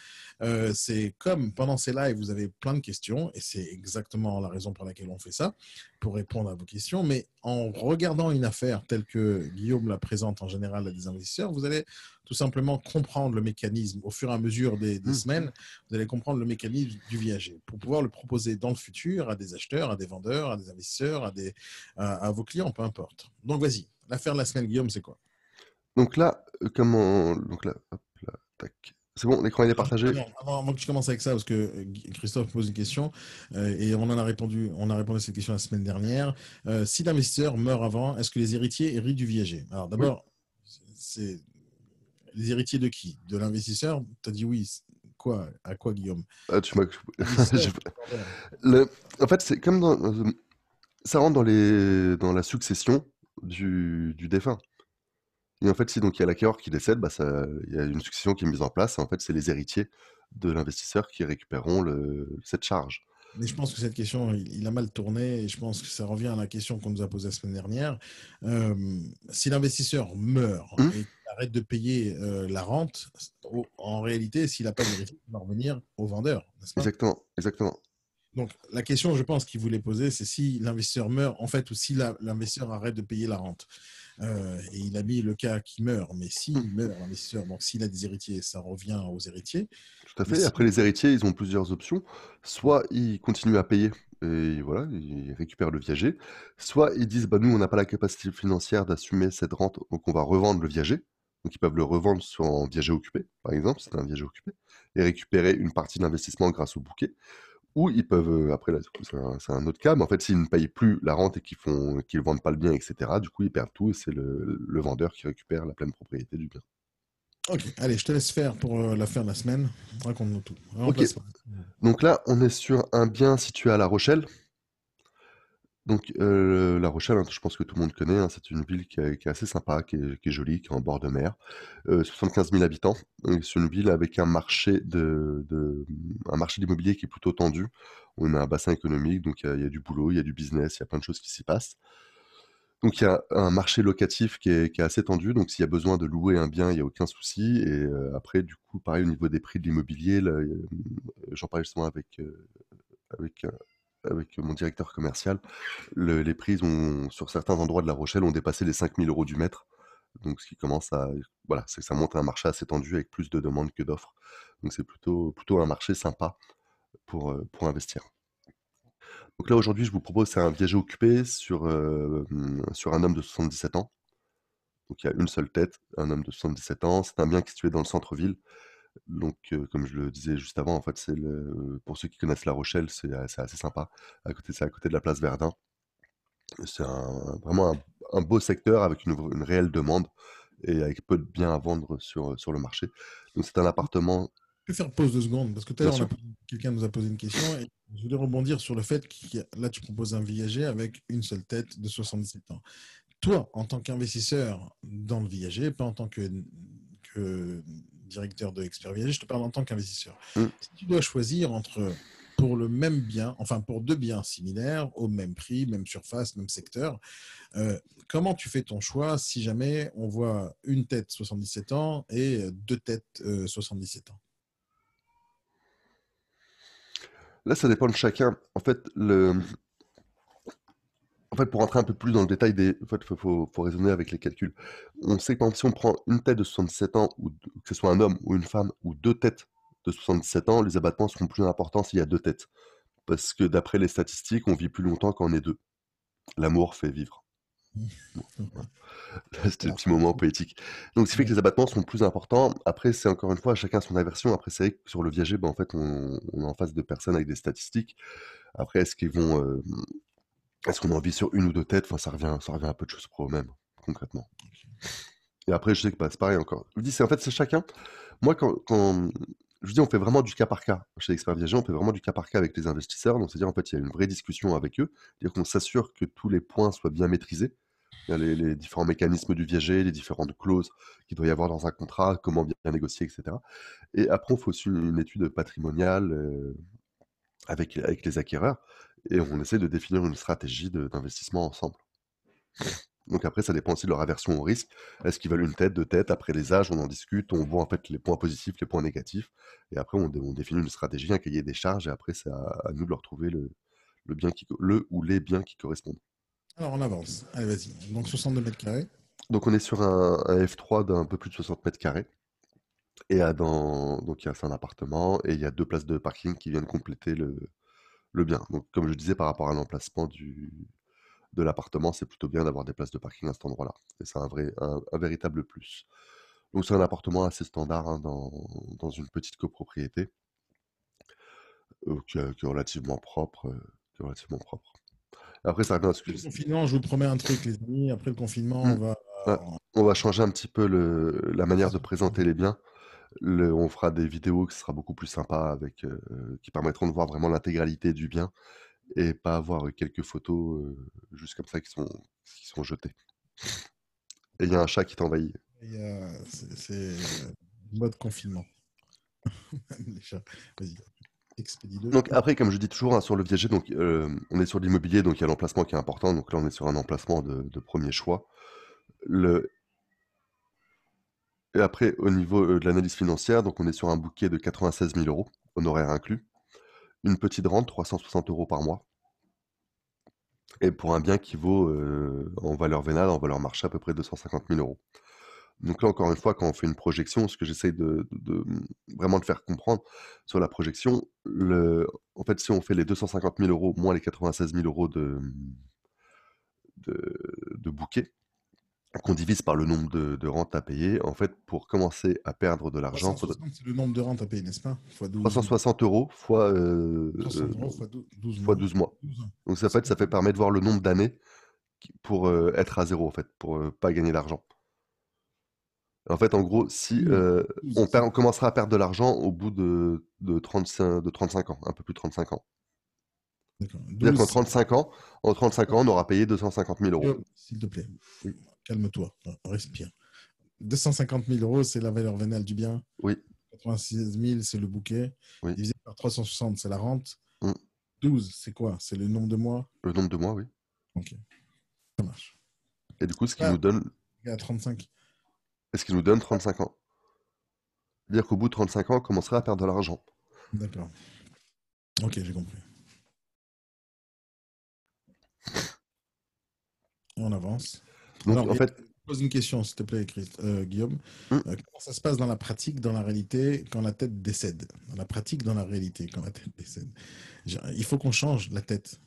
euh, c'est comme pendant ces lives, vous avez plein de questions, et c'est exactement la raison pour laquelle on fait ça, pour répondre à vos questions. Mais en regardant une affaire telle que Guillaume la présente en général à des investisseurs, vous allez tout simplement comprendre le mécanisme au fur et à mesure des, mmh. semaines. Vous allez comprendre le mécanisme du viager pour pouvoir le proposer dans le futur à des acheteurs, à des vendeurs, à des investisseurs, à, des, à vos clients, peu importe. Donc, vas-y. L'affaire de la semaine, Guillaume, c'est quoi? Donc là, euh, comment. Donc là, hop là, tac. C'est bon, l'écran est partagé. avant, que je commence avec ça, parce que euh, Christophe pose une question euh, et on en a répondu, on a répondu à cette question la semaine dernière. si l'investisseur meurt avant, est-ce que les héritiers héritent du viager? Alors d'abord, c'est les héritiers de qui? De l'investisseur? Tu as dit oui. Quoi À quoi, Guillaume? Ah, tu [LAUGHS] Le... En fait, c'est comme dans. Ça rentre dans, les... dans la succession du, du défunt. Et en fait, si donc il y a l'acquéreur qui décède, bah, il y a une succession qui est mise en place. en fait, c'est les héritiers de l'investisseur qui récupéreront le, cette charge. Mais je pense que cette question, il, a mal tourné et je pense que ça revient à la question qu'on nous a posée la semaine dernière. si l'investisseur meurt mmh. et arrête de payer la rente, en réalité, s'il n'a pas d'héritier, il va revenir au vendeur. exactement, exactement. Donc la question, je pense qu'il voulait poser, c'est si l'investisseur meurt, en fait, ou si l'investisseur arrête de payer la rente. Euh, et il a mis le cas qui meurt, mais s'il hmm. meurt, l'investisseur, donc s'il a des héritiers, ça revient aux héritiers. Tout à fait. Après, les héritiers, ils ont plusieurs options. Soit ils continuent à payer et voilà, ils récupèrent le viager. Soit ils disent, bah, nous, on n'a pas la capacité financière d'assumer cette rente, donc on va revendre le viager. Donc ils peuvent le revendre sur un viager occupé, par exemple, c'est un viager occupé, et récupérer une partie de l'investissement grâce au bouquet. Ou ils peuvent, après, c'est un, autre cas, mais en fait, s'ils ne payent plus la rente et qu'ils font, qu'ils vendent pas le bien, etc., du coup, ils perdent tout et c'est le, vendeur qui récupère la pleine propriété du bien. Ok, allez, je te laisse faire pour la l'affaire de la semaine. Raconte-nous tout. Donc là, on est sur un bien situé à La Rochelle. Donc, euh, La Rochelle, hein, je pense que tout le monde connaît, hein, c'est une ville qui est, assez sympa, qui est, jolie, qui est en bord de mer. 75 euh, 000 habitants. C'est une ville avec un marché de, un marché qui est plutôt tendu. On a un bassin économique, donc il y, a du boulot, il y a du business, il y a plein de choses qui s'y passent. Donc il y a un marché locatif qui est, assez tendu, donc s'il y a besoin de louer un bien, il n'y a aucun souci. Et euh, après, du coup, pareil au niveau des prix de l'immobilier, j'en parlais justement avec, avec avec mon directeur commercial, les ont, sur certains endroits de La Rochelle ont dépassé les 5000 euros du mètre. Donc, ce qui commence à voilà, c'est ça montre un marché assez tendu avec plus de demandes que d'offres. Donc c'est plutôt, un marché sympa pour, pour investir. Donc là, aujourd'hui, je vous propose, c'est un viager occupé sur, sur un homme de 77 ans. Donc il y a une seule tête, un homme de 77 ans. C'est un bien qui est situé dans le centre-ville. Donc, comme je le disais juste avant, en fait, c'est le, pour ceux qui connaissent La Rochelle, c'est assez sympa. À côté, c'est à côté de la place Verdun. C'est vraiment un, beau secteur avec une, une, réelle demande et avec peu de biens à vendre sur, sur le marché. Donc, c'est un appartement. Je vais faire pause deux secondes parce que tout à l'heure, quelqu'un nous a posé une question et je voulais rebondir sur le fait que là, tu proposes un viager avec une seule tête de 77 ans. Toi, en tant qu'investisseur dans le viager, pas en tant que, que directeur de Expert Viager, je te parle en tant qu'investisseur. Mm. Si tu dois choisir entre pour le même bien, enfin pour deux biens similaires, au même prix, même surface, même secteur, euh, comment tu fais ton choix si jamais on voit une tête 77 ans et deux têtes 77 euh, ans? Là, ça dépend de chacun. En fait, le, en fait, pour rentrer un peu plus dans le détail des. En fait, il faut, raisonner avec les calculs. On sait que si on prend une tête de 77 ans, ou que ce soit un homme ou une femme, ou deux têtes de 77 ans, les abattements seront plus importants s'il y a deux têtes. Parce que d'après les statistiques, on vit plus longtemps quand on est deux. L'amour fait vivre. [LAUGHS] C'était un petit moment poétique. Donc, ce qui fait que les abattements sont plus importants. Après, c'est encore une fois, chacun son aversion. Après, c'est vrai que sur le viager, ben, en fait, on, est en face de personnes avec des statistiques. Après, est-ce qu'ils vont. Euh, est-ce qu'on a envie sur une ou deux têtes? Enfin, ça revient, ça revient un peu de choses pro même, concrètement. Et après, je sais que bah, c'est pareil encore. Je dis, c'est en fait, c'est chacun. Moi, quand, je dis, on fait vraiment du cas par cas. Chez Expert Viager, on fait vraiment du cas par cas avec les investisseurs. Donc, c'est-à-dire, en fait, il y a une vraie discussion avec eux. C'est-à-dire qu'on s'assure que tous les points soient bien maîtrisés. Il y a les, différents mécanismes du viager, les différentes clauses qu'il doit y avoir dans un contrat, comment bien négocier, etc. Et après, il faut aussi une, étude patrimoniale euh, avec, avec les acquéreurs et on essaie de définir une stratégie d'investissement ensemble. Donc après, ça dépend aussi de leur aversion au risque. Est-ce qu'ils veulent une tête, deux têtes? Après les âges, on en discute, on voit en fait les points positifs, les points négatifs. Et après, on, définit une stratégie, un cahier des charges. Et après, c'est à, nous de leur trouver le, bien qui, le ou les biens qui correspondent. Alors on avance. Allez, vas-y. Donc 62 mètres carrés. Donc on est sur un, F3 d'un peu plus de 60 mètres carrés. Et dans, donc il y a un appartement et il y a deux places de parking qui viennent compléter le, le bien. Donc, comme je disais, par rapport à l'emplacement du, de l'appartement, c'est plutôt bien d'avoir des places de parking à cet endroit-là. Et c'est un, vrai, un, véritable plus. Donc, c'est un appartement assez standard hein, dans, dans, une petite copropriété euh, qui, est relativement propre. Euh, relativement propre. Après, ça revient à ce que... Le confinement, je vous promets un truc, les amis. Après le confinement, mmh. on va... on va changer un petit peu le, la manière de présenter les biens on fera des vidéos qui sera beaucoup plus sympa avec, euh, qui permettront de voir vraiment l'intégralité du bien et pas avoir quelques photos euh, juste comme ça qui sont, qui sont jetées. Et il y a un chat qui t'envahit. C'est mode confinement. [LAUGHS] Les chats. Vas-y. Donc après, comme je dis toujours hein, sur le viager, donc euh, on est sur l'immobilier, donc il y a l'emplacement qui est important. Donc là, on est sur un emplacement de, de premier choix. Le, et après, au niveau euh, de l'analyse financière, donc on est sur un bouquet de 96 000 euros, honoraires inclus. Une petite rente, 360 euros par mois. Et pour un bien qui vaut euh, en valeur vénale, en valeur marché, à peu près 250 000 euros. Donc là, encore une fois, quand on fait une projection, ce que j'essaie de, vraiment de faire comprendre sur la projection, le, en fait, si on fait les 250 000 euros moins les 96 000 euros de, de bouquet, qu'on divise par le nombre de, rentes à payer, en fait, pour commencer à perdre de l'argent. C'est le nombre de rentes à payer, n'est-ce pas? 360 euros fois, euh, fois, 12, mois. Donc, ça, fait, ça fait permettre de voir le nombre d'années pour euh, être à zéro, en fait, pour euh, pas gagner d'argent. En fait, en gros, si on, on, commencera à perdre de l'argent au bout de, de, 35, de 35 ans, un peu plus de 35 ans. C'est-à-dire qu'en 35 ans, en 35 ans, on aura payé 250 000 euros. S'il te plaît calme-toi, respire. 250 000 euros, c'est la valeur vénale du bien. Oui. 86 000, c'est le bouquet. Oui. Divisé par 360, c'est la rente. 12, mm. c'est quoi? C'est le nombre de mois? Le nombre de mois, oui. Ok. Ça marche. Et du coup, ce qui nous donne. À 35. Est-ce qu'il nous donne 35 ans C'est-à-dire qu'au bout de 35 ans, on commencerait à perdre de l'argent. D'accord. Ok, j'ai compris. on avance. Donc, en fait, pose une question, s'il te plaît, euh, Guillaume. Hum. Euh, comment ça se passe dans la pratique, dans la réalité, quand la tête décède? Dans la pratique, dans la réalité, quand la tête décède. Il faut qu'on change la tête.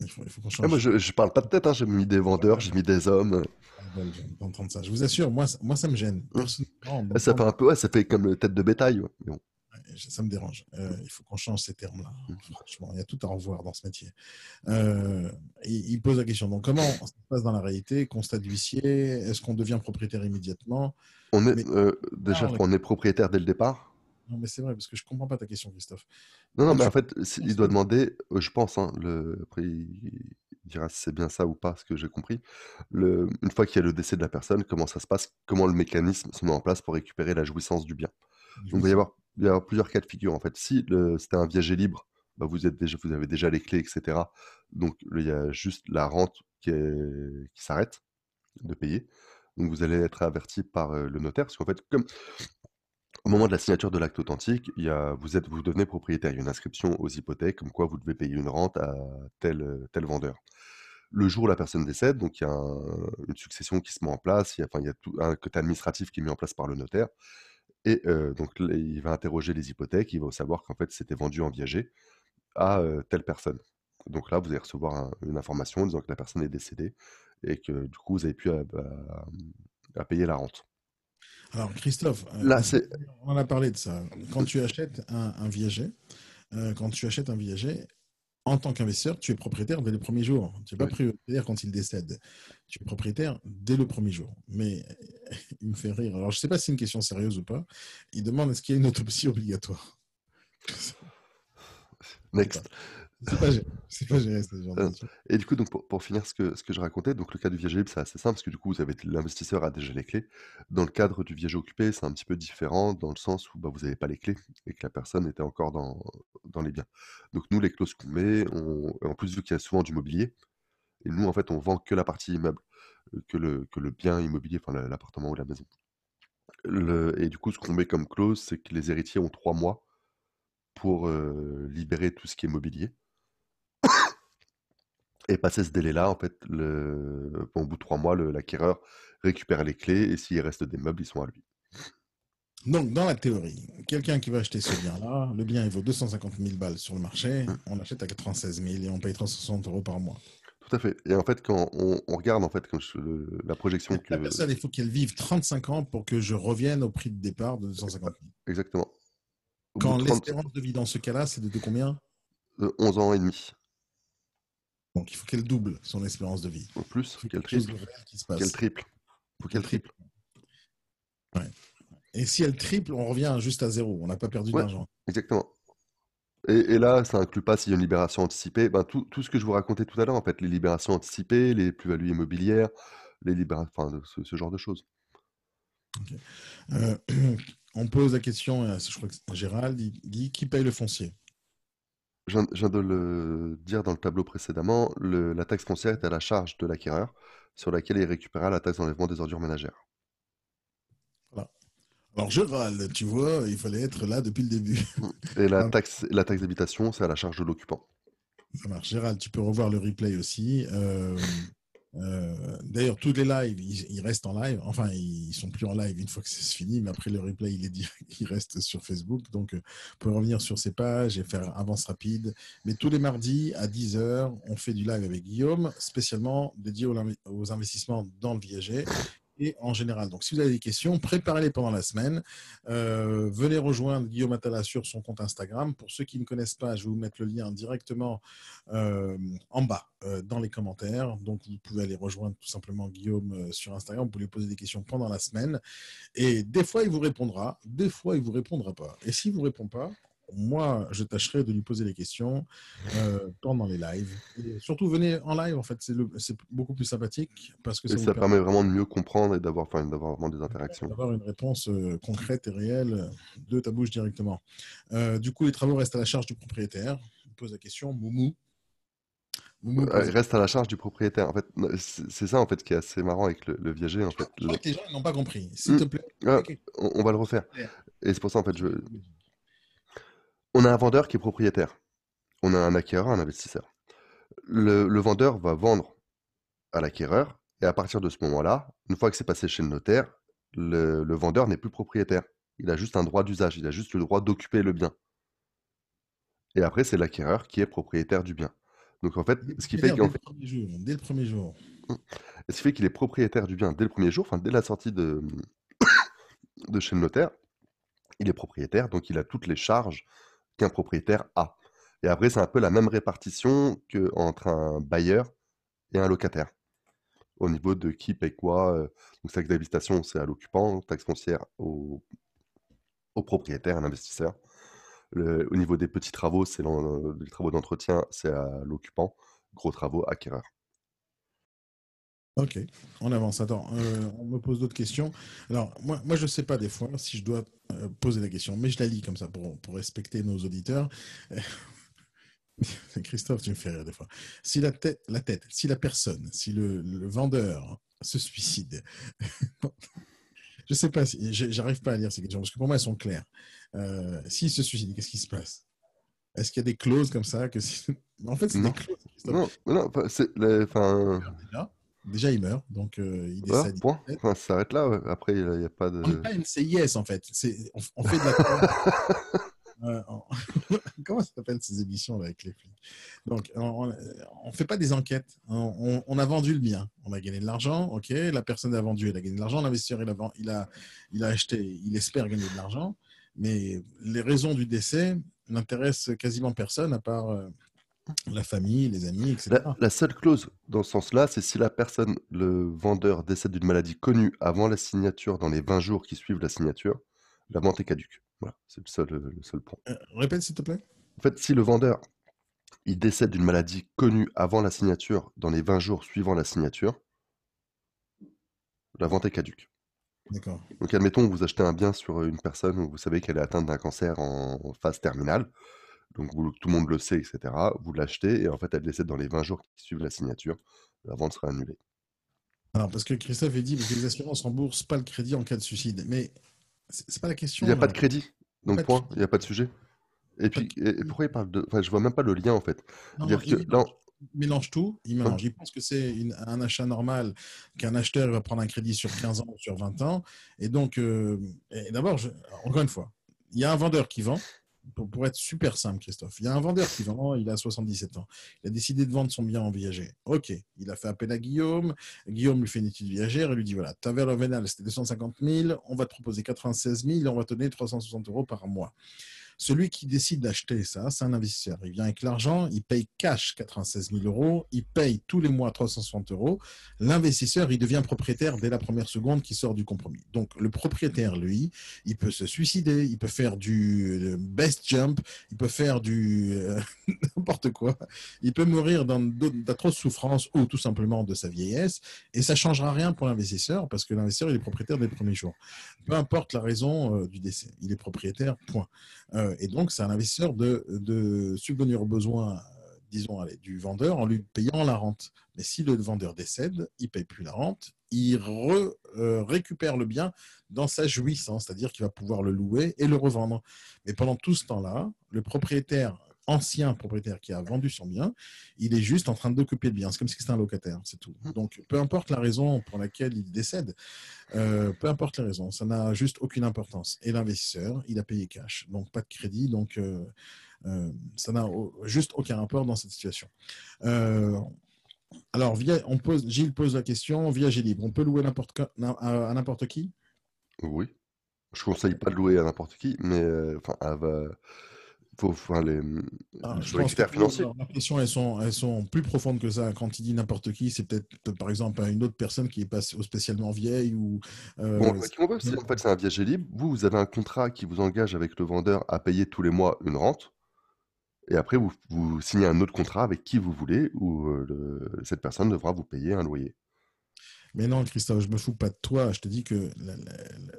Il faut, qu'on change. moi, je, ne parle pas de tête, hein. j'ai mis des vendeurs, j'ai mis des hommes. Ah, ça. Je vous assure, moi, moi ça me gêne. Hum. ça fait un peu, ouais, ça fait comme tête de bétail. bon ça me dérange. Euh, il faut qu'on change ces termes-là. Mmh. Franchement, il y a tout à revoir dans ce métier. Euh, il, pose la question. Donc, comment ça se passe dans la réalité? Constat d'huissier? Est-ce qu'on devient propriétaire immédiatement? On est euh, déjà on est propriétaire dès le départ? Non, mais c'est vrai parce que je comprends pas ta question, Christophe. Non, non, mais en fait, il doit demander. je pense. Hein, le, après, il dira si c'est bien ça ou pas, ce que j'ai compris. Le, une fois qu'il y a le décès de la personne, comment ça se passe? Comment le mécanisme se met en place pour récupérer la jouissance du bien? Donc, il va y avoir il y a plusieurs cas de figure en fait. Si c'était un viager libre, bah, vous, êtes déjà, vous avez déjà les clés, etc. Donc il y a juste la rente qui, s'arrête de payer. Donc vous allez être averti par le notaire, parce qu'en fait, comme au moment de la signature de l'acte authentique, il y a, vous, êtes, vous devenez propriétaire. Il y a une inscription aux hypothèques, comme quoi vous devez payer une rente à tel, tel vendeur. Le jour où la personne décède, donc il y a une succession qui se met en place, il y a, enfin, il y a tout un côté administratif qui est mis en place par le notaire. Et donc, il va interroger les hypothèques, il va savoir qu'en fait, c'était vendu en viager à telle personne. Donc là, vous allez recevoir une information disant que la personne est décédée et que du coup, vous avez pu à, payer la rente. Alors, Christophe, là, on en a parlé de ça. Quand tu achètes un, viager, quand tu achètes un viager, en tant qu'investisseur, tu es propriétaire dès le premier jour. Tu n'es pas propriétaire quand il décède. Tu es propriétaire dès le premier jour. Mais [LAUGHS] il me fait rire. Alors, je ne sais pas si c'est une question sérieuse ou pas. Il demande est-ce qu'il y a une autopsie obligatoire? Next. C'est pas, pas géré, ce genre euh, Et du coup, donc, pour, finir ce que, ce que je racontais, donc le cas du viager libre, c'est assez simple parce que du coup, vous avez l'investisseur a déjà les clés. Dans le cadre du viager occupé, c'est un petit peu différent dans le sens où bah, vous n'avez pas les clés et que la personne était encore dans, dans les biens. Donc nous, les clauses qu'on met, en plus vu qu'il y a souvent du mobilier, et nous, en fait, on vend que la partie immeuble, euh, que le, que le bien immobilier, enfin l'appartement ou la maison. Le, et du coup, ce qu'on met comme clause, c'est que les héritiers ont trois mois pour euh, libérer tout ce qui est mobilier. Et passé ce délai-là, en fait, le... au bout de trois mois, l'acquéreur récupère les clés et s'il reste des meubles, ils sont à lui. Donc, dans la théorie, quelqu'un qui va acheter ce bien-là, le bien il vaut 250 000 balles sur le marché, mmh. on achète à 96 000 et on paye 360 euros par mois. Tout à fait. Et en fait, quand on, regarde en fait, la projection que... La personne, il faut qu'elle vive 35 ans pour que je revienne au prix de départ de 250 000. Exactement. quand l'espérance de vie dans ce cas-là, c'est de combien? 11 ans et demi. Donc il faut qu'elle double son espérance de vie. En plus, qu'elle triple. Qu'elle triple. faut qu'elle triple. Et si elle triple, on revient juste à zéro. On n'a pas perdu d'argent. Exactement. Et, là, ça inclut pas s'il y a une libération anticipée. Ben, tout, ce que je vous racontais tout à l'heure, en fait, les libérations anticipées, les plus-values immobilières, les libérations, enfin, ce, genre de choses. Euh, [CLEARS THROAT] on pose la question, je crois que Gérald il dit qui paye le foncier? Je viens, de le dire dans le tableau précédemment, la taxe foncière est à la charge de l'acquéreur, sur laquelle il récupérera la taxe d'enlèvement des ordures ménagères. Voilà. Alors, Gérald, tu vois, il fallait être là depuis le début. Et la taxe, la taxe d'habitation, c'est à la charge de l'occupant. Ça marche. Gérald, tu peux revoir le replay aussi. Euh, euh, d'ailleurs, tous les lives, ils, restent en live. Enfin, ils sont plus en live une fois que c'est fini, mais après le replay, il est [LAUGHS] il reste sur Facebook. Donc, euh, vous pouvez revenir sur ces pages et faire avance rapide. Mais tous les mardis à 10h, on fait du live avec Guillaume, spécialement dédié aux investissements dans le viager et en général. Donc, si vous avez des questions, préparez-les pendant la semaine. Euh, venez rejoindre Guillaume Attala sur son compte Instagram. Pour ceux qui ne connaissent pas, je vais vous mettre le lien directement euh, en bas euh, dans les commentaires. Donc, vous pouvez aller rejoindre tout simplement Guillaume sur Instagram. Vous pouvez poser des questions pendant la semaine. Et des fois, il vous répondra. Des fois, il vous répondra pas. Et s'il vous répond pas, moi, je tâcherai de lui poser des questions euh, pendant les lives. Et surtout, venez en live, en fait, c'est beaucoup plus sympathique. Parce que ça, ça permet vraiment de mieux comprendre et d'avoir vraiment des interactions. D'avoir une réponse euh, concrète et réelle de ta bouche directement. Euh, du coup, les travaux restent à la charge du propriétaire. Je pose la question, Moumou. Il reste à la charge du propriétaire. En fait, c'est ça en fait qui est assez marrant avec le, viager. En fait, que les gens n'ont pas compris. S'il te plaît. Ah, on, on, va le refaire. Et c'est pour ça en fait je on a un vendeur qui est propriétaire. On a un acquéreur, un investisseur. Le, vendeur va vendre à l'acquéreur Et à partir de ce moment-là, une fois que c'est passé chez le notaire, le, vendeur n'est plus propriétaire. Il a juste un droit d'usage, il a juste le droit d'occuper le bien. Et après, c'est l'acquéreur qui est propriétaire du bien. Donc en fait, ce qui fait qu'en fait... dès le premier jour. Mmh. Ce qui fait qu'il est propriétaire du bien dès le premier jour, enfin dès la sortie de, [COUGHS] de chez le notaire, il est propriétaire, donc il a toutes les charges qu'un propriétaire a. Et après, c'est un peu la même répartition qu'entre un bailleur et un locataire. Au niveau de qui paye quoi. Euh, donc, taxe d'habitation, c'est à l'occupant, taxe foncière au, au propriétaire, à l'investisseur. au niveau des petits travaux, c'est les travaux d'entretien, c'est à l'occupant. Gros travaux, acquéreur. Ok, on avance. Attends, euh, on me pose d'autres questions. Alors, moi, moi je ne sais pas des fois si je dois euh, poser la question, mais je la lis comme ça pour, pour respecter nos auditeurs. [LAUGHS] Christophe, tu me fais rire des fois. Si la tête, la tête si la personne, si le, vendeur se suicide, [LAUGHS] je ne sais pas, si, j'arrive pas à lire ces questions parce que pour moi elles sont claires. Euh, S'il se suicide, qu'est-ce qui se passe? Est-ce qu'il y a des clauses comme ça que [LAUGHS] En fait, c'est des clauses. Non, non, c'est, enfin. Déjà, il meurt, donc euh, il décède. point. [LAUGHS] ça s'arrête là. Après, il n'y a, pas de. On pas une CIS en fait. On, on, fait de la. [LAUGHS] [LAUGHS] Comment ça s'appelle ces émissions avec les flics? Donc, on ne fait pas des enquêtes. On, a vendu le bien. On a gagné de l'argent. OK. La personne a vendu, elle a gagné de l'argent. L'investisseur, il a, il, a, il a acheté, il espère gagner de l'argent. Mais les raisons du décès n'intéressent quasiment personne à part euh, la famille, les amis, etc. La, seule clause dans ce sens-là, c'est si la personne, le vendeur, décède d'une maladie connue avant la signature, dans les 20 jours qui suivent la signature, la vente est caduque. Voilà, c'est le seul, le seul point. Euh, répète, s'il te plaît. En fait, si le vendeur il décède d'une maladie connue avant la signature, dans les 20 jours suivant la signature, la vente est caduque. D'accord. Donc, admettons, vous achetez un bien sur une personne où vous savez qu'elle est atteinte d'un cancer en phase terminale. Donc, tout le monde le sait, etc. Vous l'achetez et en fait, elle décède dans les 20 jours qui suivent la signature. La vente sera annulée. Alors, parce que Christophe a dit que les assurances remboursent pas le crédit en cas de suicide. Mais c'est pas la question. Il n'y a pas de crédit. Donc, point. Il n'y a pas de sujet. Et puis, pourquoi il parle de. Enfin, je vois même pas le lien, en fait. dire que, il mélange tout. Il mélange. Il pense que c'est un achat normal, qu'un acheteur va prendre un crédit sur 15 ans ou sur 20 ans. Et donc, euh, d'abord, encore une fois, il y a un vendeur qui vend. Pour, être super simple, Christophe, il y a un vendeur qui vend, il a 77 ans. Il a décidé de vendre son bien en viager. Ok, il a fait appel à Guillaume. Guillaume lui fait une étude viagère et lui dit voilà, ta valeur vénale, c'était 250 000, on va te proposer 96 000 et on va te donner 360 euros par mois. Celui qui décide d'acheter ça, c'est un investisseur. Il vient avec l'argent, il paye cash 96 000 euros, il paye tous les mois 360 euros. L'investisseur, il devient propriétaire dès la première seconde qui sort du compromis. Donc, le propriétaire, lui, il peut se suicider, il peut faire du euh, best jump, il peut faire du euh, [LAUGHS] n'importe quoi. Il peut mourir d'atroces souffrances ou tout simplement de sa vieillesse. Et ça changera rien pour l'investisseur parce que l'investisseur, il est propriétaire dès le premier jour. Peu importe la raison euh, du décès, il est propriétaire, point. Et donc, c'est un investisseur de, subvenir aux besoins, euh, disons, du vendeur en lui payant la rente. Mais si le vendeur décède, il ne paye plus la rente, il euh, récupère le bien dans sa jouissance, c'est-à-dire qu'il va pouvoir le louer et le revendre. Mais pendant tout ce temps-là, le propriétaire ancien propriétaire qui a vendu son bien, il est juste en train d'occuper le bien. C'est comme si c'était un locataire, c'est tout. Mmh. Donc, peu importe la raison pour laquelle il décède, euh, peu importe la raison, ça n'a juste aucune importance. Et l'investisseur, il a payé cash, donc pas de crédit, donc euh, euh, ça n'a juste aucun rapport dans cette situation. alors, via, on pose, Gilles pose la question, via Libre, on peut louer n'importe à, n'importe qui? Oui. Je ne conseille pas de louer à n'importe qui, mais enfin, faut, les, ah, je pense que questions, elles sont, elles sont plus profondes que ça. Quand il dit n'importe qui, c'est peut-être, par exemple, une autre personne qui est pas spécialement vieille ou. Euh, bon, en fait, c'est un viager libre. Vous, vous avez un contrat qui vous engage avec le vendeur à payer tous les mois une rente. Et après, vous, vous signez un autre contrat avec qui vous voulez, où euh, cette personne devra vous payer un loyer. Mais non, Christophe, je me fous pas de toi. Je te dis que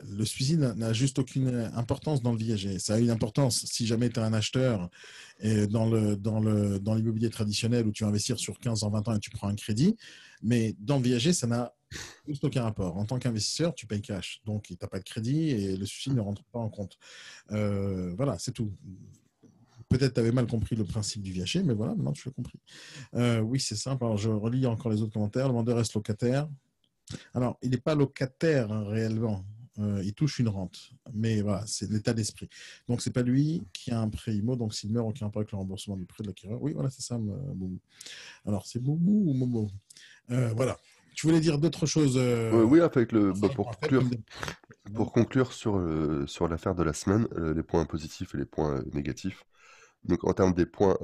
le, suicide n'a juste aucune importance dans le viager. Ça a une importance si jamais tu es un acheteur et dans le dans le dans l'immobilier traditionnel où tu investis sur 15 ans, 20 ans et tu prends un crédit. Mais dans le viager, ça n'a juste aucun rapport. En tant qu'investisseur, tu payes cash. Donc, tu n'as pas de crédit et le suicide ne rentre pas en compte. Euh, voilà, c'est tout. Peut-être tu avais mal compris le principe du viager, mais voilà, maintenant tu l'as compris. Euh, oui, c'est simple. Alors, je relis encore les autres commentaires. Le vendeur reste locataire. Alors, il n'est pas locataire hein, réellement. Euh, il touche une rente. Mais voilà, c'est l'état d'esprit. Donc, c'est pas lui qui a un prêt IMO. Donc, s'il meurt, aucun avec le remboursement du prêt de l'acquéreur. Oui, voilà, c'est ça, Moumou. Alors, c'est Moumou ou Momo? Euh, Voilà. Tu voulais dire d'autres choses euh, Oui, avec le, bah, pour, conclure, pour conclure sur, sur l'affaire de la semaine, les points positifs et les points négatifs. Donc, en termes des points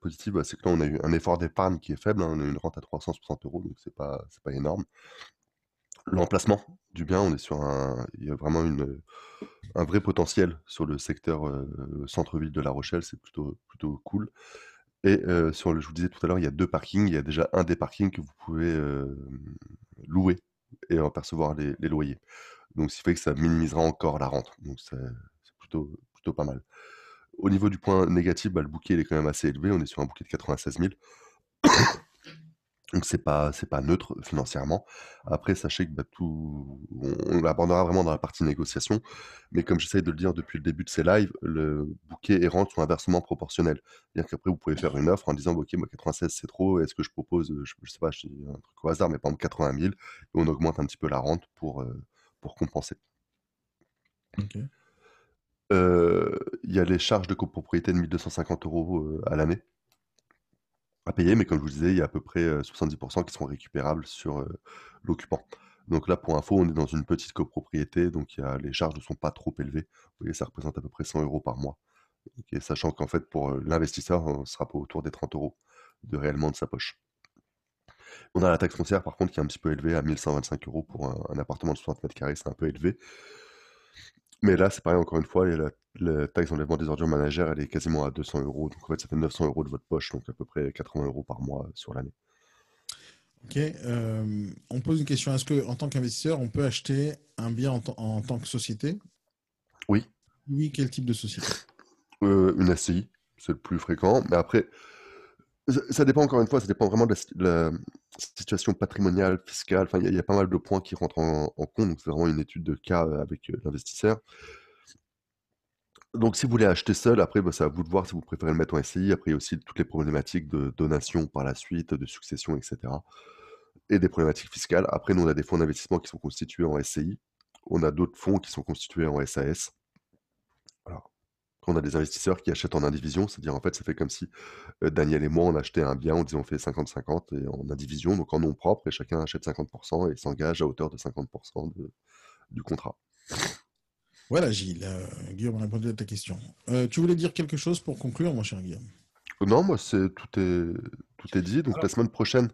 positifs, bah, c'est que là, on a eu un effort d'épargne qui est faible. Hein. on a eu une rente à 360 euros, donc c'est pas, pas énorme l'emplacement du bien, on est sur un, il y a vraiment un vrai potentiel sur le secteur euh, centre-ville de La Rochelle, c'est plutôt, plutôt cool. Et euh, sur le, je vous disais tout à l'heure, il y a deux parkings. Il y a déjà un des parkings que vous pouvez euh, louer et en percevoir les, loyers. Donc, ce qui fait que ça minimisera encore la rente. Donc, c'est plutôt, plutôt pas mal. Au niveau du point négatif, bah, le bouquet est quand même assez élevé. On est sur un bouquet de 96 000. Donc c'est pas c'est pas neutre financièrement. Après, sachez que bah, tout, on, l'abordera vraiment dans la partie négociation. Mais comme j'essaye de le dire depuis le début de ces lives, le bouquet et rente sont inversement proportionnels. C'est-à-dire qu'après, vous pouvez faire une offre en disant, ok, moi 96 c'est trop, est-ce que je propose, je, je sais pas, je dis un truc au hasard, mais par exemple 80 000, et on augmente un petit peu la rente pour, euh, pour compenser. Il y a les charges de copropriété de 1250 euros à l'année à payer, mais comme je vous disais, il y a à peu près 70% qui seront récupérables sur l'occupant. Donc là, pour info, on est dans une petite copropriété, donc les charges ne sont pas trop élevées. Vous voyez, ça représente à peu près 100 euros par mois. sachant qu'en fait, pour l'investisseur, on sera pas autour des 30 euros de réellement de sa poche. On a la taxe foncière, par contre, qui est un petit peu élevée à 1125 euros pour un, un appartement de 60 mètres carrés, c'est un peu élevé. Mais là, c'est pareil, encore une fois, la, taxe d'enlèvement des ordures ménagères, elle est quasiment à 200 euros. Donc en fait, ça fait 900 euros de votre poche, donc à peu près 80 euros par mois sur l'année. Ok. Euh, on pose une question. Est-ce qu'en tant qu'investisseur, on peut acheter un bien en, tant que société? Oui. Oui, quel type de société? Euh, Une SCI, c'est le plus fréquent. Mais après, ça dépend encore une fois, ça dépend vraiment de la, situation patrimoniale, fiscale. Enfin, il y, a pas mal de points qui rentrent en, compte. Donc, c'est vraiment une étude de cas euh, avec euh, l'investisseur. Donc, si vous voulez acheter seul, après, bah, c'est à vous de voir si vous préférez le mettre en SCI. Après, il y a aussi toutes les problématiques de donation par la suite, de succession, etc. Et des problématiques fiscales. Après, nous, on a des fonds d'investissement qui sont constitués en SCI. On a d'autres fonds qui sont constitués en SAS on a des investisseurs qui achètent en indivision, c'est-à-dire en fait, ça fait comme si euh, Daniel et moi, on achetait un bien, on disait on fait 50-50 et en indivision, donc en nom propre, et chacun achète 50% et s'engage à hauteur de 50% du contrat. Voilà, Gilles. Euh, Guillaume a répondu à ta question. Euh, tu voulais dire quelque chose pour conclure, mon cher Guillaume? Non, moi, c'est tout est tout est dit. Donc la semaine prochaine,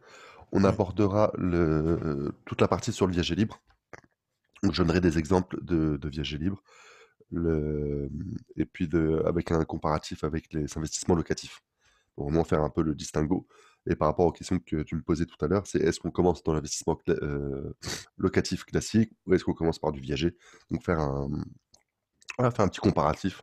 on abordera le, toute la partie sur le viager libre. je donnerai des exemples de, de viager libre et puis avec un comparatif avec les investissements locatifs, pour vraiment faire un peu le distinguo. Et par rapport aux questions que tu me posais tout à l'heure, c'est est-ce qu'on commence dans l'investissement euh, locatif classique ou est-ce qu'on commence par du viager? Donc faire un, faire un petit comparatif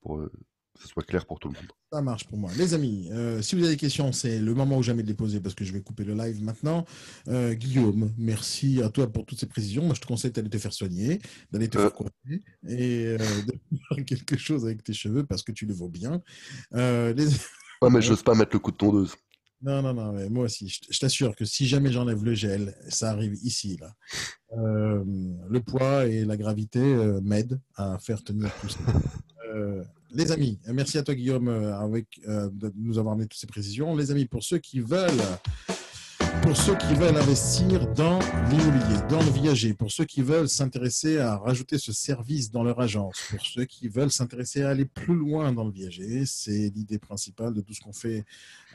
pour, euh, que ce soit clair pour tout le monde. Ça marche pour moi. Les amis, euh, si vous avez des questions, c'est le moment où jamais de les poser parce que je vais couper le live maintenant. Euh, Guillaume, merci à toi pour toutes ces précisions. Moi, je te conseille d'aller te faire soigner, d'aller te faire coiffer et [LAUGHS] de faire quelque chose avec tes cheveux parce que tu le vaux bien. Les... Ouais, mais j'ose pas mettre le coup de tondeuse. Non, non, non, mais moi aussi, je t'assure que si jamais j'enlève le gel, ça arrive ici, là. le poids et la gravité m'aident à faire tenir tout ça. [LAUGHS] les amis, merci à toi Guillaume euh, avec, euh, de nous avoir donné toutes ces précisions. Les amis, pour ceux qui veulent pour ceux qui veulent investir dans l'immobilier, dans le viager, pour ceux qui veulent s'intéresser à rajouter ce service dans leur agence, pour ceux qui veulent s'intéresser à aller plus loin dans le viager, c'est l'idée principale de tout ce qu'on fait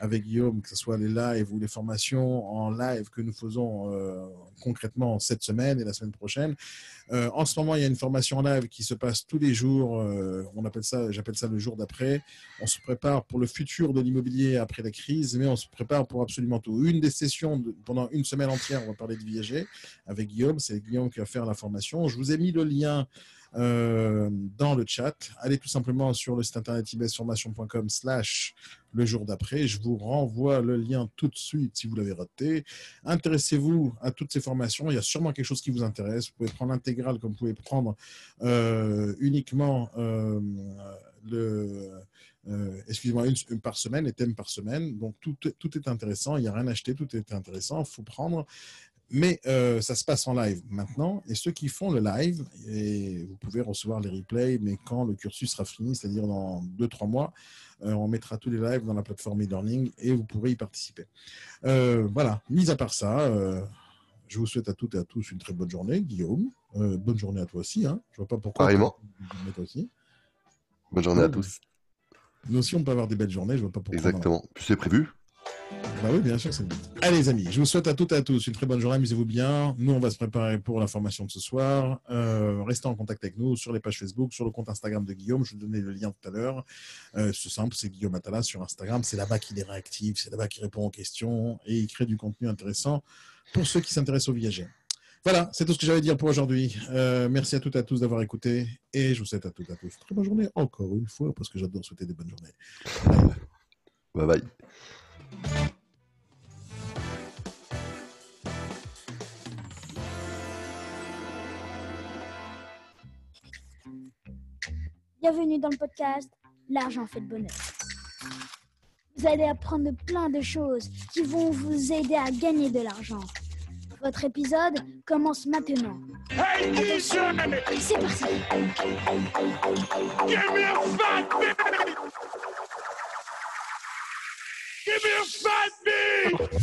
avec Guillaume, que ce soit les lives ou les formations en live que nous faisons euh, concrètement cette semaine et la semaine prochaine. Euh, en ce moment, il y a une formation en live qui se passe tous les jours. Euh, on appelle ça, j'appelle ça le jour d'après. On se prépare pour le futur de l'immobilier après la crise, mais on se prépare pour absolument tout. Une des sessions pendant une semaine entière, on va parler de viager avec Guillaume. C'est Guillaume qui va faire la formation. Je vous ai mis le lien euh, dans le chat. Allez tout simplement sur le site internet ibsformation.com slash le jour d'après. Je vous renvoie le lien tout de suite si vous l'avez raté. Intéressez-vous à toutes ces formations. Il y a sûrement quelque chose qui vous intéresse. Vous pouvez prendre l'intégrale comme vous pouvez prendre euh, uniquement euh, le... excusez-moi, une, par semaine, et thème par semaine. Donc tout, tout est intéressant, il n'y a rien à acheter, tout est intéressant, il faut prendre Mais euh, ça se passe en live maintenant. Et ceux qui font le live, et vous pouvez recevoir les replays, mais quand le cursus sera fini, c'est-à-dire dans 2-3 mois, euh, on mettra tous les lives dans la plateforme e-learning et vous pourrez y participer. Euh, voilà, mis à part ça, je vous souhaite à toutes et à tous une très bonne journée, Guillaume. bonne journée à toi aussi. Hein. Je vois pas pourquoi. Pareillement. Aussi. Bonne journée à tous. Nous aussi, on peut avoir des belles journées. Je vois pas pourquoi. Exactement. C'est prévu. Bah oui, bien sûr, c'est Allez, les amis, je vous souhaite à toutes et à tous une très bonne journée. Amusez-vous bien. Nous, on va se préparer pour la formation de ce soir. Euh, restez en contact avec nous sur les pages Facebook, sur le compte Instagram de Guillaume. Je vous donnais le lien tout à l'heure. Euh, c'est simple, c'est Guillaume Atala sur Instagram. C'est là-bas qu'il est réactif, c'est là-bas qu'il répond aux questions et il crée du contenu intéressant pour ceux qui s'intéressent au viager. Voilà, c'est tout ce que j'avais à dire pour aujourd'hui. Euh, merci à toutes et à tous d'avoir écouté et je vous souhaite à toutes et à tous une très bonne journée encore une fois parce que j'adore souhaiter des bonnes journées. Bye bye. Bienvenue dans le podcast L'argent fait le bonheur. Vous allez apprendre plein de choses qui vont vous aider à gagner de l'argent. Votre épisode commence maintenant. Hey, C'est parti. Give me a fat Give me a fat